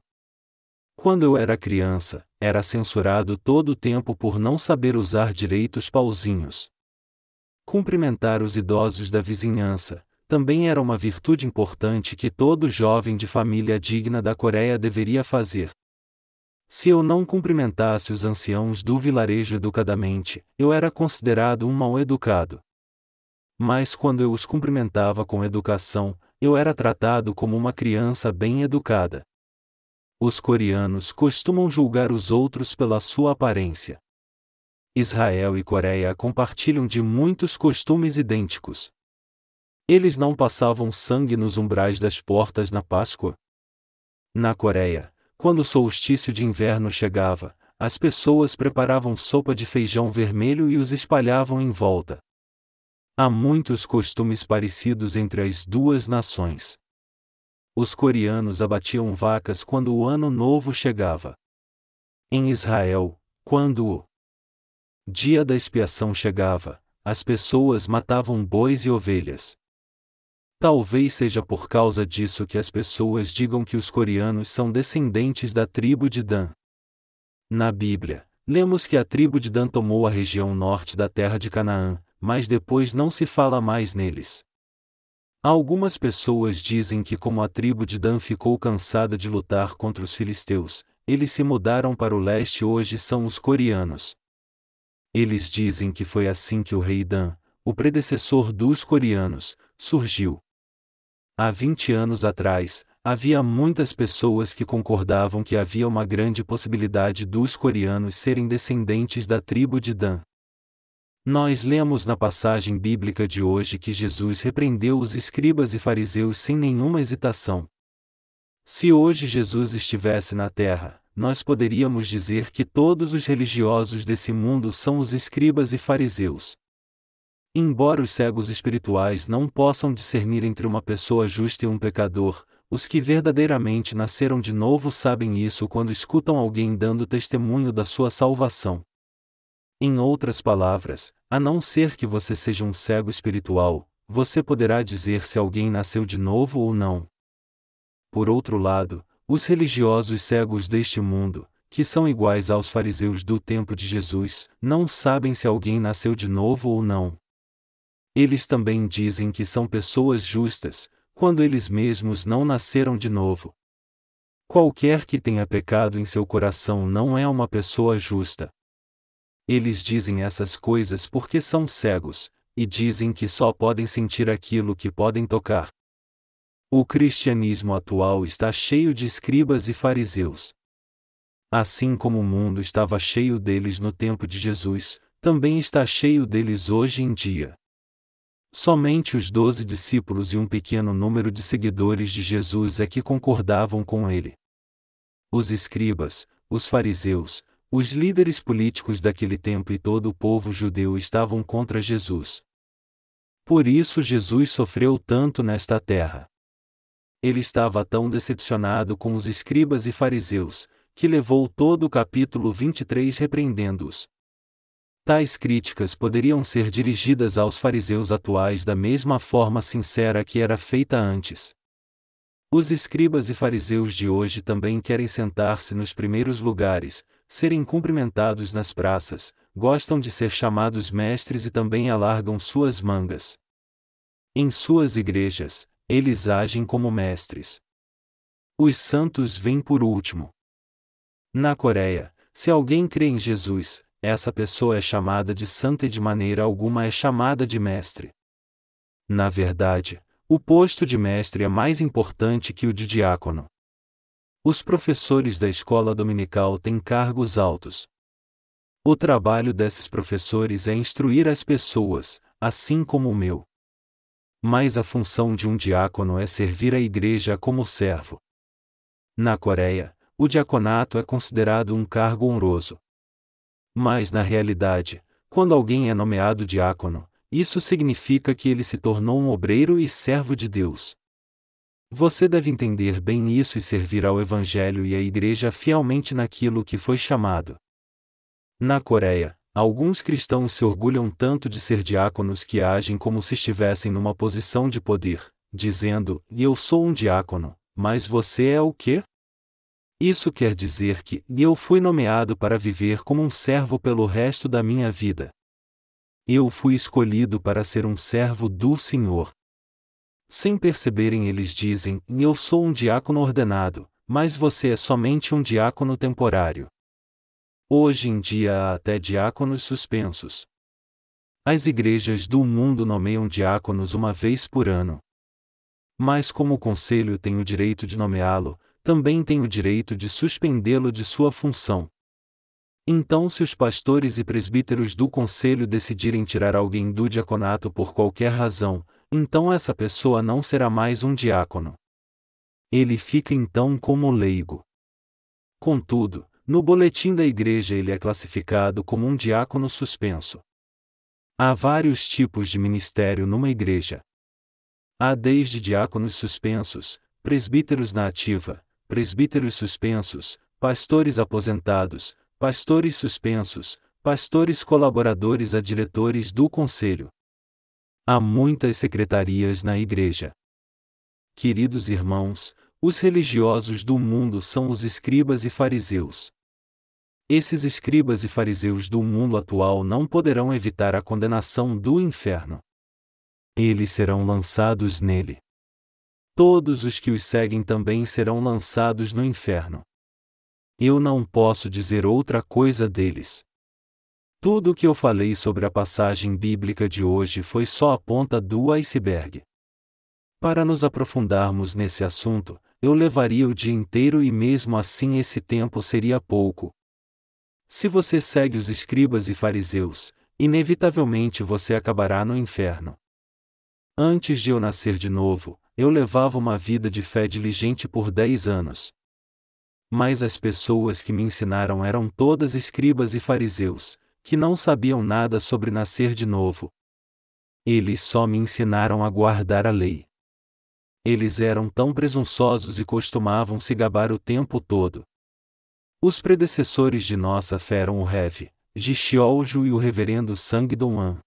Quando eu era criança, era censurado todo o tempo por não saber usar direito os pauzinhos. Cumprimentar os idosos da vizinhança também era uma virtude importante que todo jovem de família digna da Coreia deveria fazer. Se eu não cumprimentasse os anciãos do vilarejo educadamente, eu era considerado um mal educado mas quando eu os cumprimentava com educação, eu era tratado como uma criança bem educada. Os coreanos costumam julgar os outros pela sua aparência. Israel e Coreia compartilham de muitos costumes idênticos. Eles não passavam sangue nos umbrais das portas na Páscoa. Na Coreia, quando o solstício de inverno chegava, as pessoas preparavam sopa de feijão vermelho e os espalhavam em volta. Há muitos costumes parecidos entre as duas nações. Os coreanos abatiam vacas quando o ano novo chegava. Em Israel, quando o dia da expiação chegava, as pessoas matavam bois e ovelhas. Talvez seja por causa disso que as pessoas digam que os coreanos são descendentes da tribo de Dan. Na Bíblia, lemos que a tribo de Dan tomou a região norte da terra de Canaã, mas depois não se fala mais neles. Algumas pessoas dizem que, como a tribo de Dan ficou cansada de lutar contra os filisteus, eles se mudaram para o leste e hoje são os coreanos. Eles dizem que foi assim que o rei Dan, o predecessor dos coreanos, surgiu. Há 20 anos atrás, havia muitas pessoas que concordavam que havia uma grande possibilidade dos coreanos serem descendentes da tribo de Dan. Nós lemos na passagem bíblica de hoje que Jesus repreendeu os escribas e fariseus sem nenhuma hesitação. Se hoje Jesus estivesse na terra, nós poderíamos dizer que todos os religiosos desse mundo são os escribas e fariseus. Embora os cegos espirituais não possam discernir entre uma pessoa justa e um pecador, os que verdadeiramente nasceram de novo sabem isso quando escutam alguém dando testemunho da sua salvação. Em outras palavras, a não ser que você seja um cego espiritual, você poderá dizer se alguém nasceu de novo ou não. Por outro lado, os religiosos cegos deste mundo, que são iguais aos fariseus do tempo de Jesus, não sabem se alguém nasceu de novo ou não. Eles também dizem que são pessoas justas, quando eles mesmos não nasceram de novo. Qualquer que tenha pecado em seu coração não é uma pessoa justa. Eles dizem essas coisas porque são cegos, e dizem que só podem sentir aquilo que podem tocar. O cristianismo atual está cheio de escribas e fariseus. Assim como o mundo estava cheio deles no tempo de Jesus, também está cheio deles hoje em dia. Somente os doze discípulos e um pequeno número de seguidores de Jesus é que concordavam com ele. Os escribas, os fariseus, os líderes políticos daquele tempo e todo o povo judeu estavam contra Jesus. Por isso Jesus sofreu tanto nesta terra. Ele estava tão decepcionado com os escribas e fariseus, que levou todo o capítulo 23 repreendendo-os. Tais críticas poderiam ser dirigidas aos fariseus atuais da mesma forma sincera que era feita antes. Os escribas e fariseus de hoje também querem sentar-se nos primeiros lugares, serem cumprimentados nas praças, gostam de ser chamados mestres e também alargam suas mangas. Em suas igrejas, eles agem como mestres. Os santos vêm por último. Na Coreia, se alguém crê em Jesus, essa pessoa é chamada de santa e de maneira alguma é chamada de mestre. Na verdade, o posto de mestre é mais importante que o de diácono. Os professores da escola dominical têm cargos altos. O trabalho desses professores é instruir as pessoas, assim como o meu. Mas a função de um diácono é servir a igreja como servo. Na Coreia, o diaconato é considerado um cargo honroso. Mas na realidade, quando alguém é nomeado diácono, isso significa que ele se tornou um obreiro e servo de Deus. Você deve entender bem isso e servir ao Evangelho e à Igreja fielmente naquilo que foi chamado. Na Coreia, alguns cristãos se orgulham tanto de ser diáconos que agem como se estivessem numa posição de poder, dizendo: Eu sou um diácono, mas você é o quê? Isso quer dizer que eu fui nomeado para viver como um servo pelo resto da minha vida. Eu fui escolhido para ser um servo do Senhor. Sem perceberem, eles dizem: Eu sou um diácono ordenado, mas você é somente um diácono temporário. Hoje em dia há até diáconos suspensos. As igrejas do mundo nomeiam diáconos uma vez por ano. Mas, como o conselho tem o direito de nomeá-lo, também tem o direito de suspendê-lo de sua função. Então, se os pastores e presbíteros do conselho decidirem tirar alguém do diaconato por qualquer razão, então essa pessoa não será mais um diácono. Ele fica então como leigo. Contudo, no boletim da igreja ele é classificado como um diácono suspenso. Há vários tipos de ministério numa igreja. Há desde diáconos suspensos, presbíteros na ativa, presbíteros suspensos, pastores aposentados, pastores suspensos, pastores colaboradores a diretores do conselho. Há muitas secretarias na igreja. Queridos irmãos, os religiosos do mundo são os escribas e fariseus. Esses escribas e fariseus do mundo atual não poderão evitar a condenação do inferno. Eles serão lançados nele todos os que os seguem também serão lançados no inferno. eu não posso dizer outra coisa deles. Tudo o que eu falei sobre a passagem bíblica de hoje foi só a ponta do iceberg. Para nos aprofundarmos nesse assunto, eu levaria o dia inteiro e mesmo assim esse tempo seria pouco. Se você segue os escribas e fariseus, inevitavelmente você acabará no inferno. Antes de eu nascer de novo, eu levava uma vida de fé diligente por dez anos. Mas as pessoas que me ensinaram eram todas escribas e fariseus, que não sabiam nada sobre nascer de novo. Eles só me ensinaram a guardar a lei. Eles eram tão presunçosos e costumavam se gabar o tempo todo. Os predecessores de nossa fé eram o Rev, Gishioljo e o Reverendo Sangdong.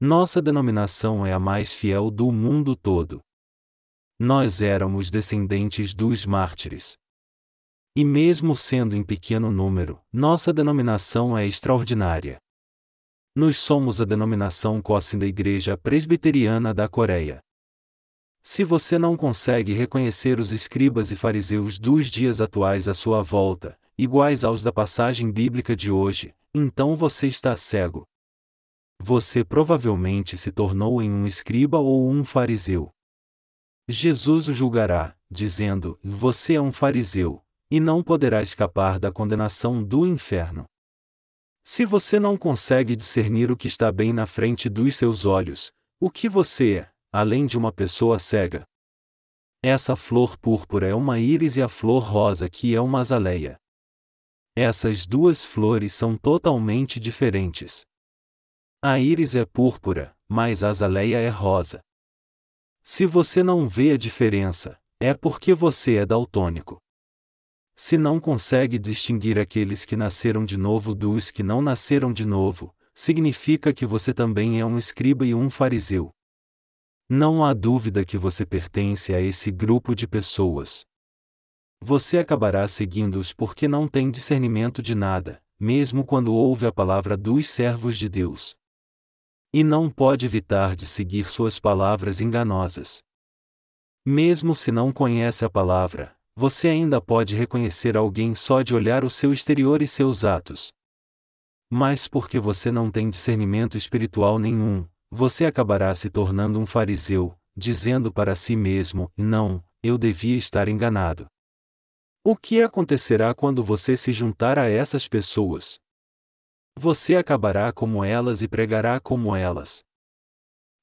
Nossa denominação é a mais fiel do mundo todo. Nós éramos descendentes dos mártires. E mesmo sendo em pequeno número, nossa denominação é extraordinária. Nós somos a denominação COSIN da Igreja Presbiteriana da Coreia. Se você não consegue reconhecer os escribas e fariseus dos dias atuais à sua volta, iguais aos da passagem bíblica de hoje, então você está cego. Você provavelmente se tornou em um escriba ou um fariseu. Jesus o julgará, dizendo: Você é um fariseu, e não poderá escapar da condenação do inferno. Se você não consegue discernir o que está bem na frente dos seus olhos, o que você é, além de uma pessoa cega? Essa flor púrpura é uma íris e a flor rosa que é uma azaleia. Essas duas flores são totalmente diferentes. A íris é púrpura, mas a azaleia é rosa. Se você não vê a diferença, é porque você é daltônico. Se não consegue distinguir aqueles que nasceram de novo dos que não nasceram de novo, significa que você também é um escriba e um fariseu. Não há dúvida que você pertence a esse grupo de pessoas. Você acabará seguindo-os porque não tem discernimento de nada, mesmo quando ouve a palavra dos servos de Deus. E não pode evitar de seguir suas palavras enganosas. Mesmo se não conhece a palavra, você ainda pode reconhecer alguém só de olhar o seu exterior e seus atos. Mas porque você não tem discernimento espiritual nenhum, você acabará se tornando um fariseu, dizendo para si mesmo: Não, eu devia estar enganado. O que acontecerá quando você se juntar a essas pessoas? Você acabará como elas e pregará como elas.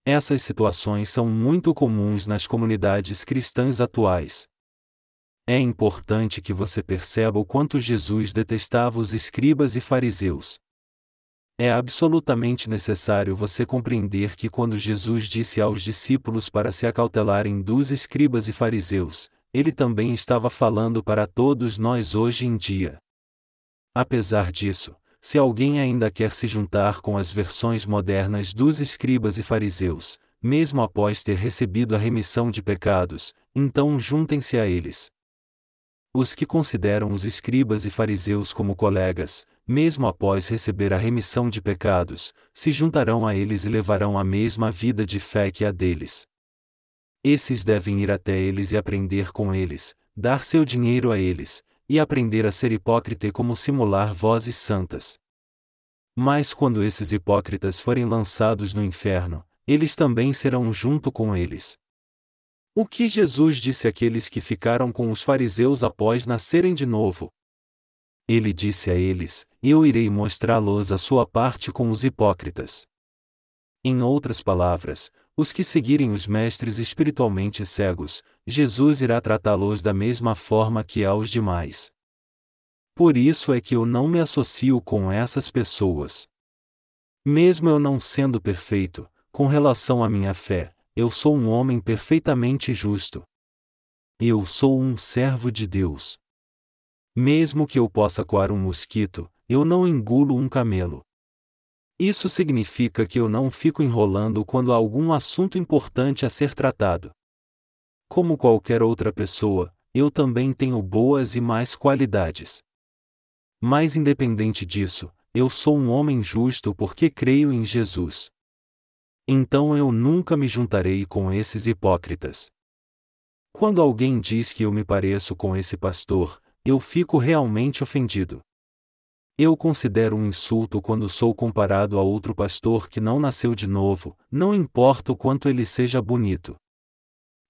Essas situações são muito comuns nas comunidades cristãs atuais. É importante que você perceba o quanto Jesus detestava os escribas e fariseus. É absolutamente necessário você compreender que quando Jesus disse aos discípulos para se acautelarem dos escribas e fariseus, ele também estava falando para todos nós hoje em dia. Apesar disso, se alguém ainda quer se juntar com as versões modernas dos escribas e fariseus, mesmo após ter recebido a remissão de pecados, então juntem-se a eles. Os que consideram os escribas e fariseus como colegas, mesmo após receber a remissão de pecados, se juntarão a eles e levarão a mesma vida de fé que a deles. Esses devem ir até eles e aprender com eles, dar seu dinheiro a eles, e aprender a ser hipócrita e como simular vozes santas. Mas quando esses hipócritas forem lançados no inferno, eles também serão junto com eles. O que Jesus disse àqueles que ficaram com os fariseus após nascerem de novo? Ele disse a eles: Eu irei mostrá-los a sua parte com os hipócritas. Em outras palavras, os que seguirem os mestres espiritualmente cegos, Jesus irá tratá-los da mesma forma que aos demais. Por isso é que eu não me associo com essas pessoas. Mesmo eu não sendo perfeito, com relação à minha fé, eu sou um homem perfeitamente justo. Eu sou um servo de Deus. Mesmo que eu possa coar um mosquito, eu não engulo um camelo. Isso significa que eu não fico enrolando quando há algum assunto importante a ser tratado. Como qualquer outra pessoa, eu também tenho boas e mais qualidades. Mas independente disso, eu sou um homem justo porque creio em Jesus então eu nunca me juntarei com esses hipócritas. Quando alguém diz que eu me pareço com esse pastor, eu fico realmente ofendido. Eu considero um insulto quando sou comparado a outro pastor que não nasceu de novo, não importa o quanto ele seja bonito.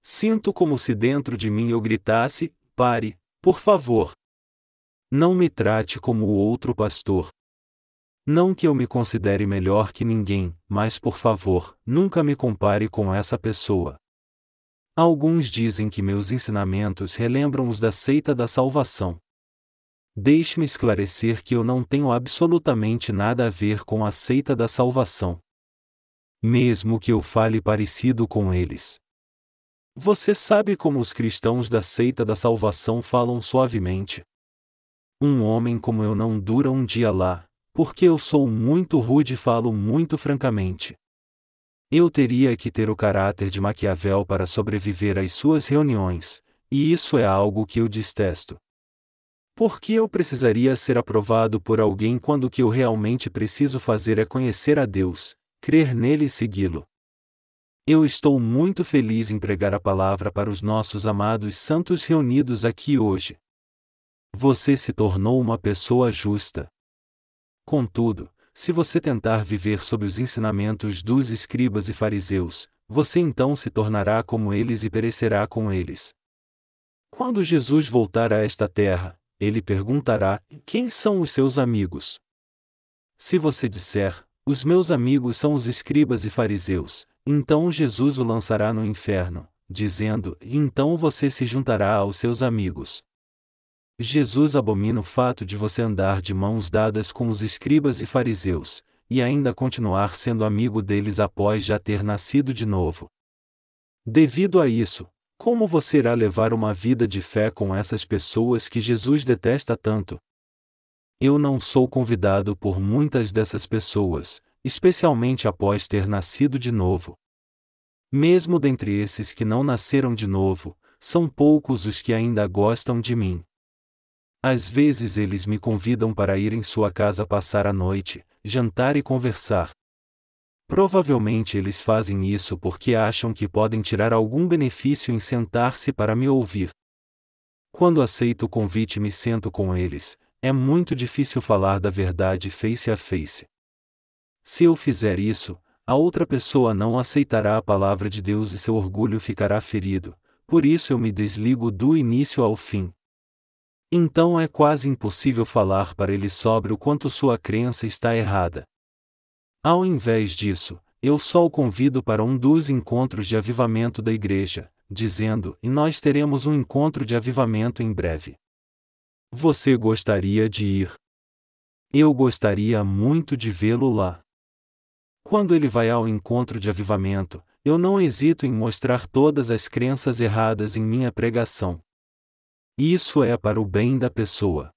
Sinto como se dentro de mim eu gritasse: pare, por favor. Não me trate como o outro pastor. Não que eu me considere melhor que ninguém, mas por favor, nunca me compare com essa pessoa. Alguns dizem que meus ensinamentos relembram os da seita da salvação. Deixe-me esclarecer que eu não tenho absolutamente nada a ver com a seita da salvação. Mesmo que eu fale parecido com eles. Você sabe como os cristãos da seita da salvação falam suavemente? Um homem como eu não dura um dia lá, porque eu sou muito rude e falo muito francamente. Eu teria que ter o caráter de Maquiavel para sobreviver às suas reuniões, e isso é algo que eu detesto. Por que eu precisaria ser aprovado por alguém quando o que eu realmente preciso fazer é conhecer a Deus, crer nele e segui-lo? Eu estou muito feliz em pregar a palavra para os nossos amados santos reunidos aqui hoje. Você se tornou uma pessoa justa. Contudo, se você tentar viver sob os ensinamentos dos escribas e fariseus, você então se tornará como eles e perecerá com eles. Quando Jesus voltar a esta terra, ele perguntará: Quem são os seus amigos? Se você disser: Os meus amigos são os escribas e fariseus, então Jesus o lançará no inferno, dizendo: Então você se juntará aos seus amigos. Jesus abomina o fato de você andar de mãos dadas com os escribas e fariseus, e ainda continuar sendo amigo deles após já ter nascido de novo. Devido a isso, como você irá levar uma vida de fé com essas pessoas que Jesus detesta tanto? Eu não sou convidado por muitas dessas pessoas, especialmente após ter nascido de novo. Mesmo dentre esses que não nasceram de novo, são poucos os que ainda gostam de mim. Às vezes eles me convidam para ir em sua casa passar a noite, jantar e conversar, Provavelmente eles fazem isso porque acham que podem tirar algum benefício em sentar-se para me ouvir. Quando aceito o convite e me sento com eles, é muito difícil falar da verdade face a face. Se eu fizer isso, a outra pessoa não aceitará a palavra de Deus e seu orgulho ficará ferido, por isso eu me desligo do início ao fim. Então é quase impossível falar para ele sobre o quanto sua crença está errada. Ao invés disso, eu só o convido para um dos encontros de avivamento da igreja, dizendo: E nós teremos um encontro de avivamento em breve. Você gostaria de ir? Eu gostaria muito de vê-lo lá. Quando ele vai ao encontro de avivamento, eu não hesito em mostrar todas as crenças erradas em minha pregação. Isso é para o bem da pessoa.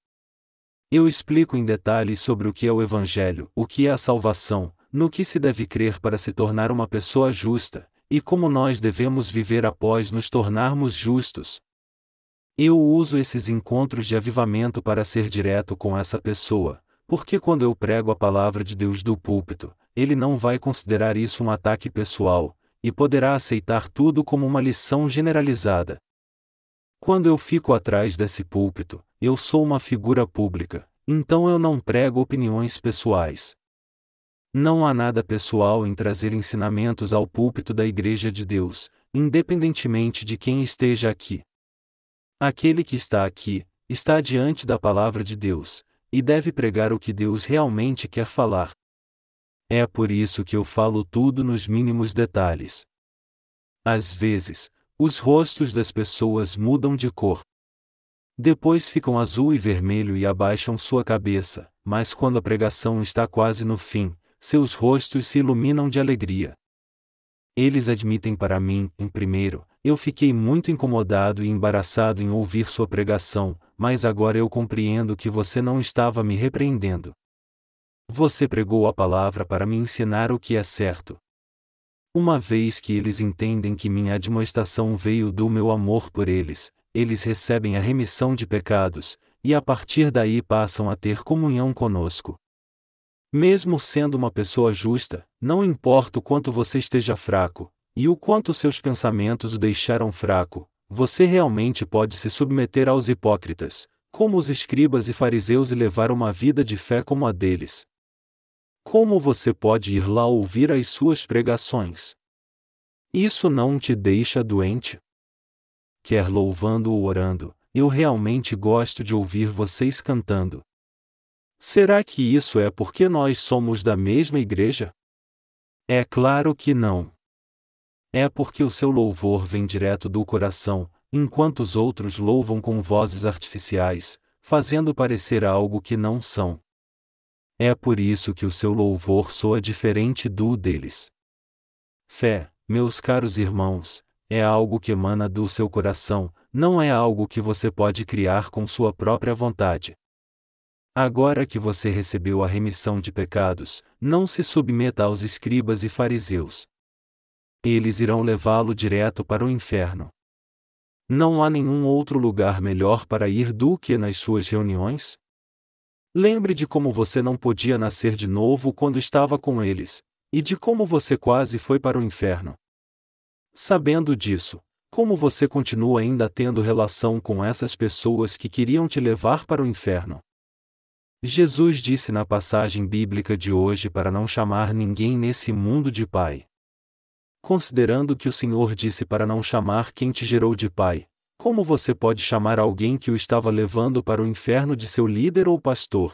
Eu explico em detalhes sobre o que é o Evangelho, o que é a salvação, no que se deve crer para se tornar uma pessoa justa, e como nós devemos viver após nos tornarmos justos. Eu uso esses encontros de avivamento para ser direto com essa pessoa, porque quando eu prego a palavra de Deus do púlpito, ele não vai considerar isso um ataque pessoal, e poderá aceitar tudo como uma lição generalizada. Quando eu fico atrás desse púlpito, eu sou uma figura pública, então eu não prego opiniões pessoais. Não há nada pessoal em trazer ensinamentos ao púlpito da Igreja de Deus, independentemente de quem esteja aqui. Aquele que está aqui, está diante da palavra de Deus, e deve pregar o que Deus realmente quer falar. É por isso que eu falo tudo nos mínimos detalhes. Às vezes, os rostos das pessoas mudam de cor. Depois ficam azul e vermelho e abaixam sua cabeça, mas quando a pregação está quase no fim, seus rostos se iluminam de alegria. Eles admitem para mim, em primeiro, eu fiquei muito incomodado e embaraçado em ouvir sua pregação, mas agora eu compreendo que você não estava me repreendendo. Você pregou a palavra para me ensinar o que é certo. Uma vez que eles entendem que minha admoestação veio do meu amor por eles, eles recebem a remissão de pecados, e a partir daí passam a ter comunhão conosco. Mesmo sendo uma pessoa justa, não importa o quanto você esteja fraco, e o quanto seus pensamentos o deixaram fraco, você realmente pode se submeter aos hipócritas, Como os escribas e fariseus e levar uma vida de fé como a deles. Como você pode ir lá ouvir as suas pregações? Isso não te deixa doente? Quer louvando ou orando, eu realmente gosto de ouvir vocês cantando. Será que isso é porque nós somos da mesma igreja? É claro que não. É porque o seu louvor vem direto do coração, enquanto os outros louvam com vozes artificiais, fazendo parecer algo que não são. É por isso que o seu louvor soa diferente do deles. Fé, meus caros irmãos, é algo que emana do seu coração, não é algo que você pode criar com sua própria vontade. Agora que você recebeu a remissão de pecados, não se submeta aos escribas e fariseus. Eles irão levá-lo direto para o inferno. Não há nenhum outro lugar melhor para ir do que nas suas reuniões? Lembre de como você não podia nascer de novo quando estava com eles, e de como você quase foi para o inferno. Sabendo disso, como você continua ainda tendo relação com essas pessoas que queriam te levar para o inferno? Jesus disse na passagem bíblica de hoje para não chamar ninguém nesse mundo de pai. Considerando que o Senhor disse para não chamar quem te gerou de pai, como você pode chamar alguém que o estava levando para o inferno de seu líder ou pastor?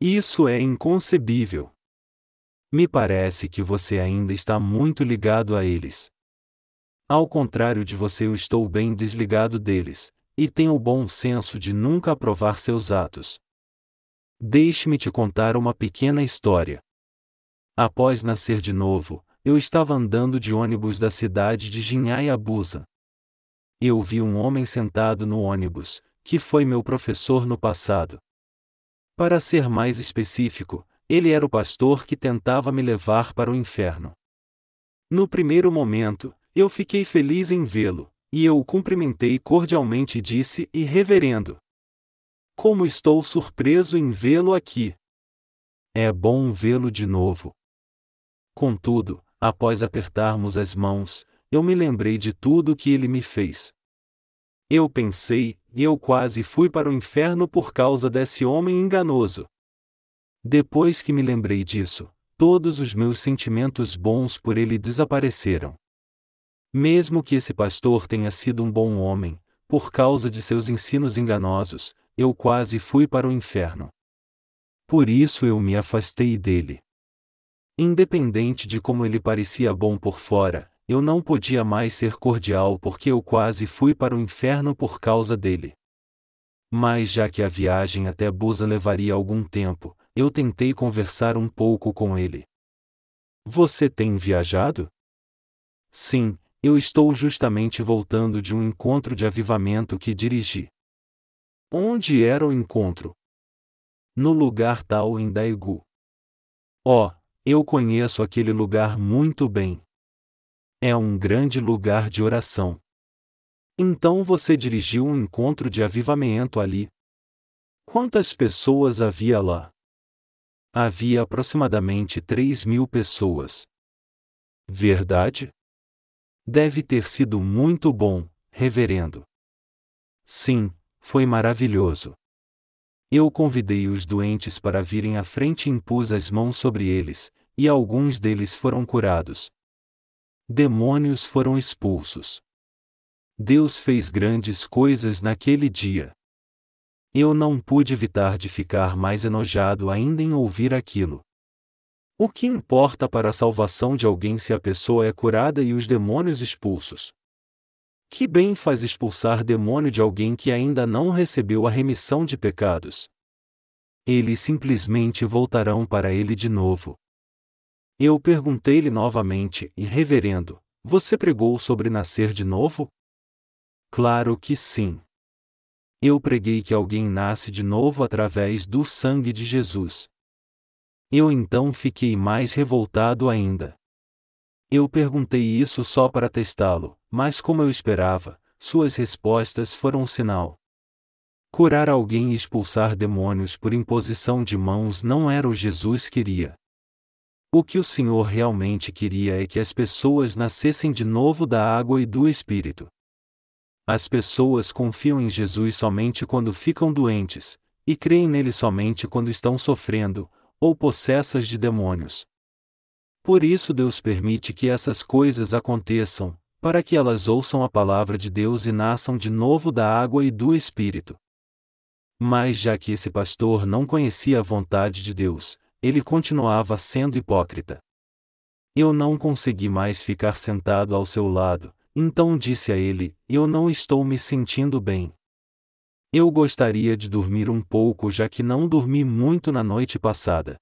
Isso é inconcebível. Me parece que você ainda está muito ligado a eles. Ao contrário de você, eu estou bem desligado deles, e tenho o bom senso de nunca aprovar seus atos. Deixe-me te contar uma pequena história. Após nascer de novo, eu estava andando de ônibus da cidade de Jinhayabusa. Eu vi um homem sentado no ônibus, que foi meu professor no passado. Para ser mais específico, ele era o pastor que tentava me levar para o inferno. No primeiro momento, eu fiquei feliz em vê-lo, e eu o cumprimentei cordialmente e disse: E reverendo, como estou surpreso em vê-lo aqui! É bom vê-lo de novo. Contudo, após apertarmos as mãos, eu me lembrei de tudo que ele me fez. Eu pensei, e eu quase fui para o inferno por causa desse homem enganoso. Depois que me lembrei disso, todos os meus sentimentos bons por ele desapareceram. Mesmo que esse pastor tenha sido um bom homem, por causa de seus ensinos enganosos, eu quase fui para o inferno. Por isso eu me afastei dele. Independente de como ele parecia bom por fora, eu não podia mais ser cordial porque eu quase fui para o inferno por causa dele. Mas já que a viagem até Busa levaria algum tempo, eu tentei conversar um pouco com ele. Você tem viajado? Sim, eu estou justamente voltando de um encontro de avivamento que dirigi. Onde era o encontro? No lugar tal em Daegu. Oh, eu conheço aquele lugar muito bem. É um grande lugar de oração. Então você dirigiu um encontro de avivamento ali. Quantas pessoas havia lá? Havia aproximadamente 3 mil pessoas. Verdade? Deve ter sido muito bom, reverendo. Sim, foi maravilhoso. Eu convidei os doentes para virem à frente e impus as mãos sobre eles, e alguns deles foram curados. Demônios foram expulsos. Deus fez grandes coisas naquele dia. Eu não pude evitar de ficar mais enojado ainda em ouvir aquilo. O que importa para a salvação de alguém se a pessoa é curada e os demônios expulsos? Que bem faz expulsar demônio de alguém que ainda não recebeu a remissão de pecados? Eles simplesmente voltarão para ele de novo. Eu perguntei-lhe novamente, e reverendo, você pregou sobre nascer de novo? Claro que sim. Eu preguei que alguém nasce de novo através do sangue de Jesus. Eu então fiquei mais revoltado ainda. Eu perguntei isso só para testá-lo, mas como eu esperava, suas respostas foram um sinal. Curar alguém e expulsar demônios por imposição de mãos não era o Jesus queria. O que o Senhor realmente queria é que as pessoas nascessem de novo da água e do Espírito. As pessoas confiam em Jesus somente quando ficam doentes, e creem nele somente quando estão sofrendo, ou possessas de demônios. Por isso Deus permite que essas coisas aconteçam, para que elas ouçam a palavra de Deus e nasçam de novo da água e do Espírito. Mas já que esse pastor não conhecia a vontade de Deus, ele continuava sendo hipócrita. Eu não consegui mais ficar sentado ao seu lado, então disse a ele: Eu não estou me sentindo bem. Eu gostaria de dormir um pouco já que não dormi muito na noite passada.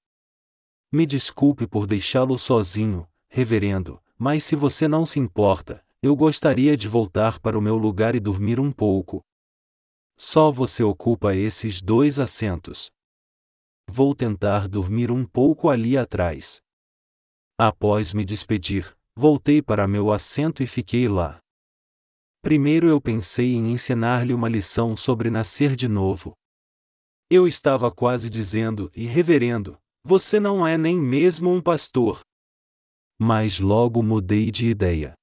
Me desculpe por deixá-lo sozinho, reverendo, mas se você não se importa, eu gostaria de voltar para o meu lugar e dormir um pouco. Só você ocupa esses dois assentos. Vou tentar dormir um pouco ali atrás. Após me despedir, voltei para meu assento e fiquei lá. Primeiro eu pensei em ensinar-lhe uma lição sobre nascer de novo. Eu estava quase dizendo, e reverendo, você não é nem mesmo um pastor. Mas logo mudei de ideia.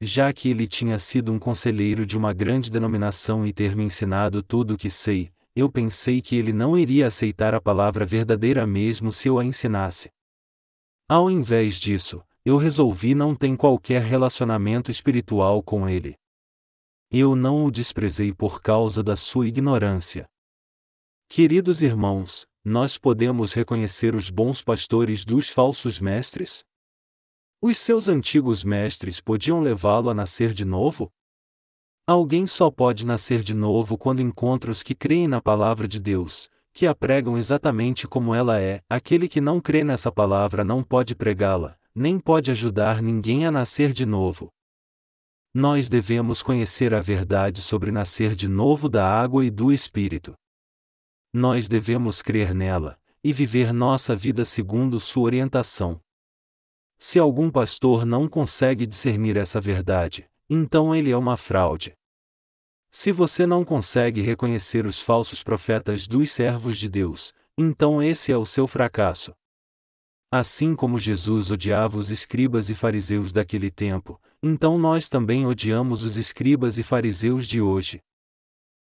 Já que ele tinha sido um conselheiro de uma grande denominação e ter me ensinado tudo o que sei, eu pensei que ele não iria aceitar a palavra verdadeira mesmo se eu a ensinasse. Ao invés disso, eu resolvi não ter qualquer relacionamento espiritual com ele. Eu não o desprezei por causa da sua ignorância. Queridos irmãos, nós podemos reconhecer os bons pastores dos falsos mestres? Os seus antigos mestres podiam levá-lo a nascer de novo? Alguém só pode nascer de novo quando encontra os que creem na palavra de Deus, que a pregam exatamente como ela é. Aquele que não crê nessa palavra não pode pregá-la, nem pode ajudar ninguém a nascer de novo. Nós devemos conhecer a verdade sobre nascer de novo da água e do Espírito nós devemos crer nela, e viver nossa vida segundo sua orientação. Se algum pastor não consegue discernir essa verdade, então ele é uma fraude. Se você não consegue reconhecer os falsos profetas dos servos de Deus, então esse é o seu fracasso. Assim como Jesus odiava os escribas e fariseus daquele tempo, então nós também odiamos os escribas e fariseus de hoje.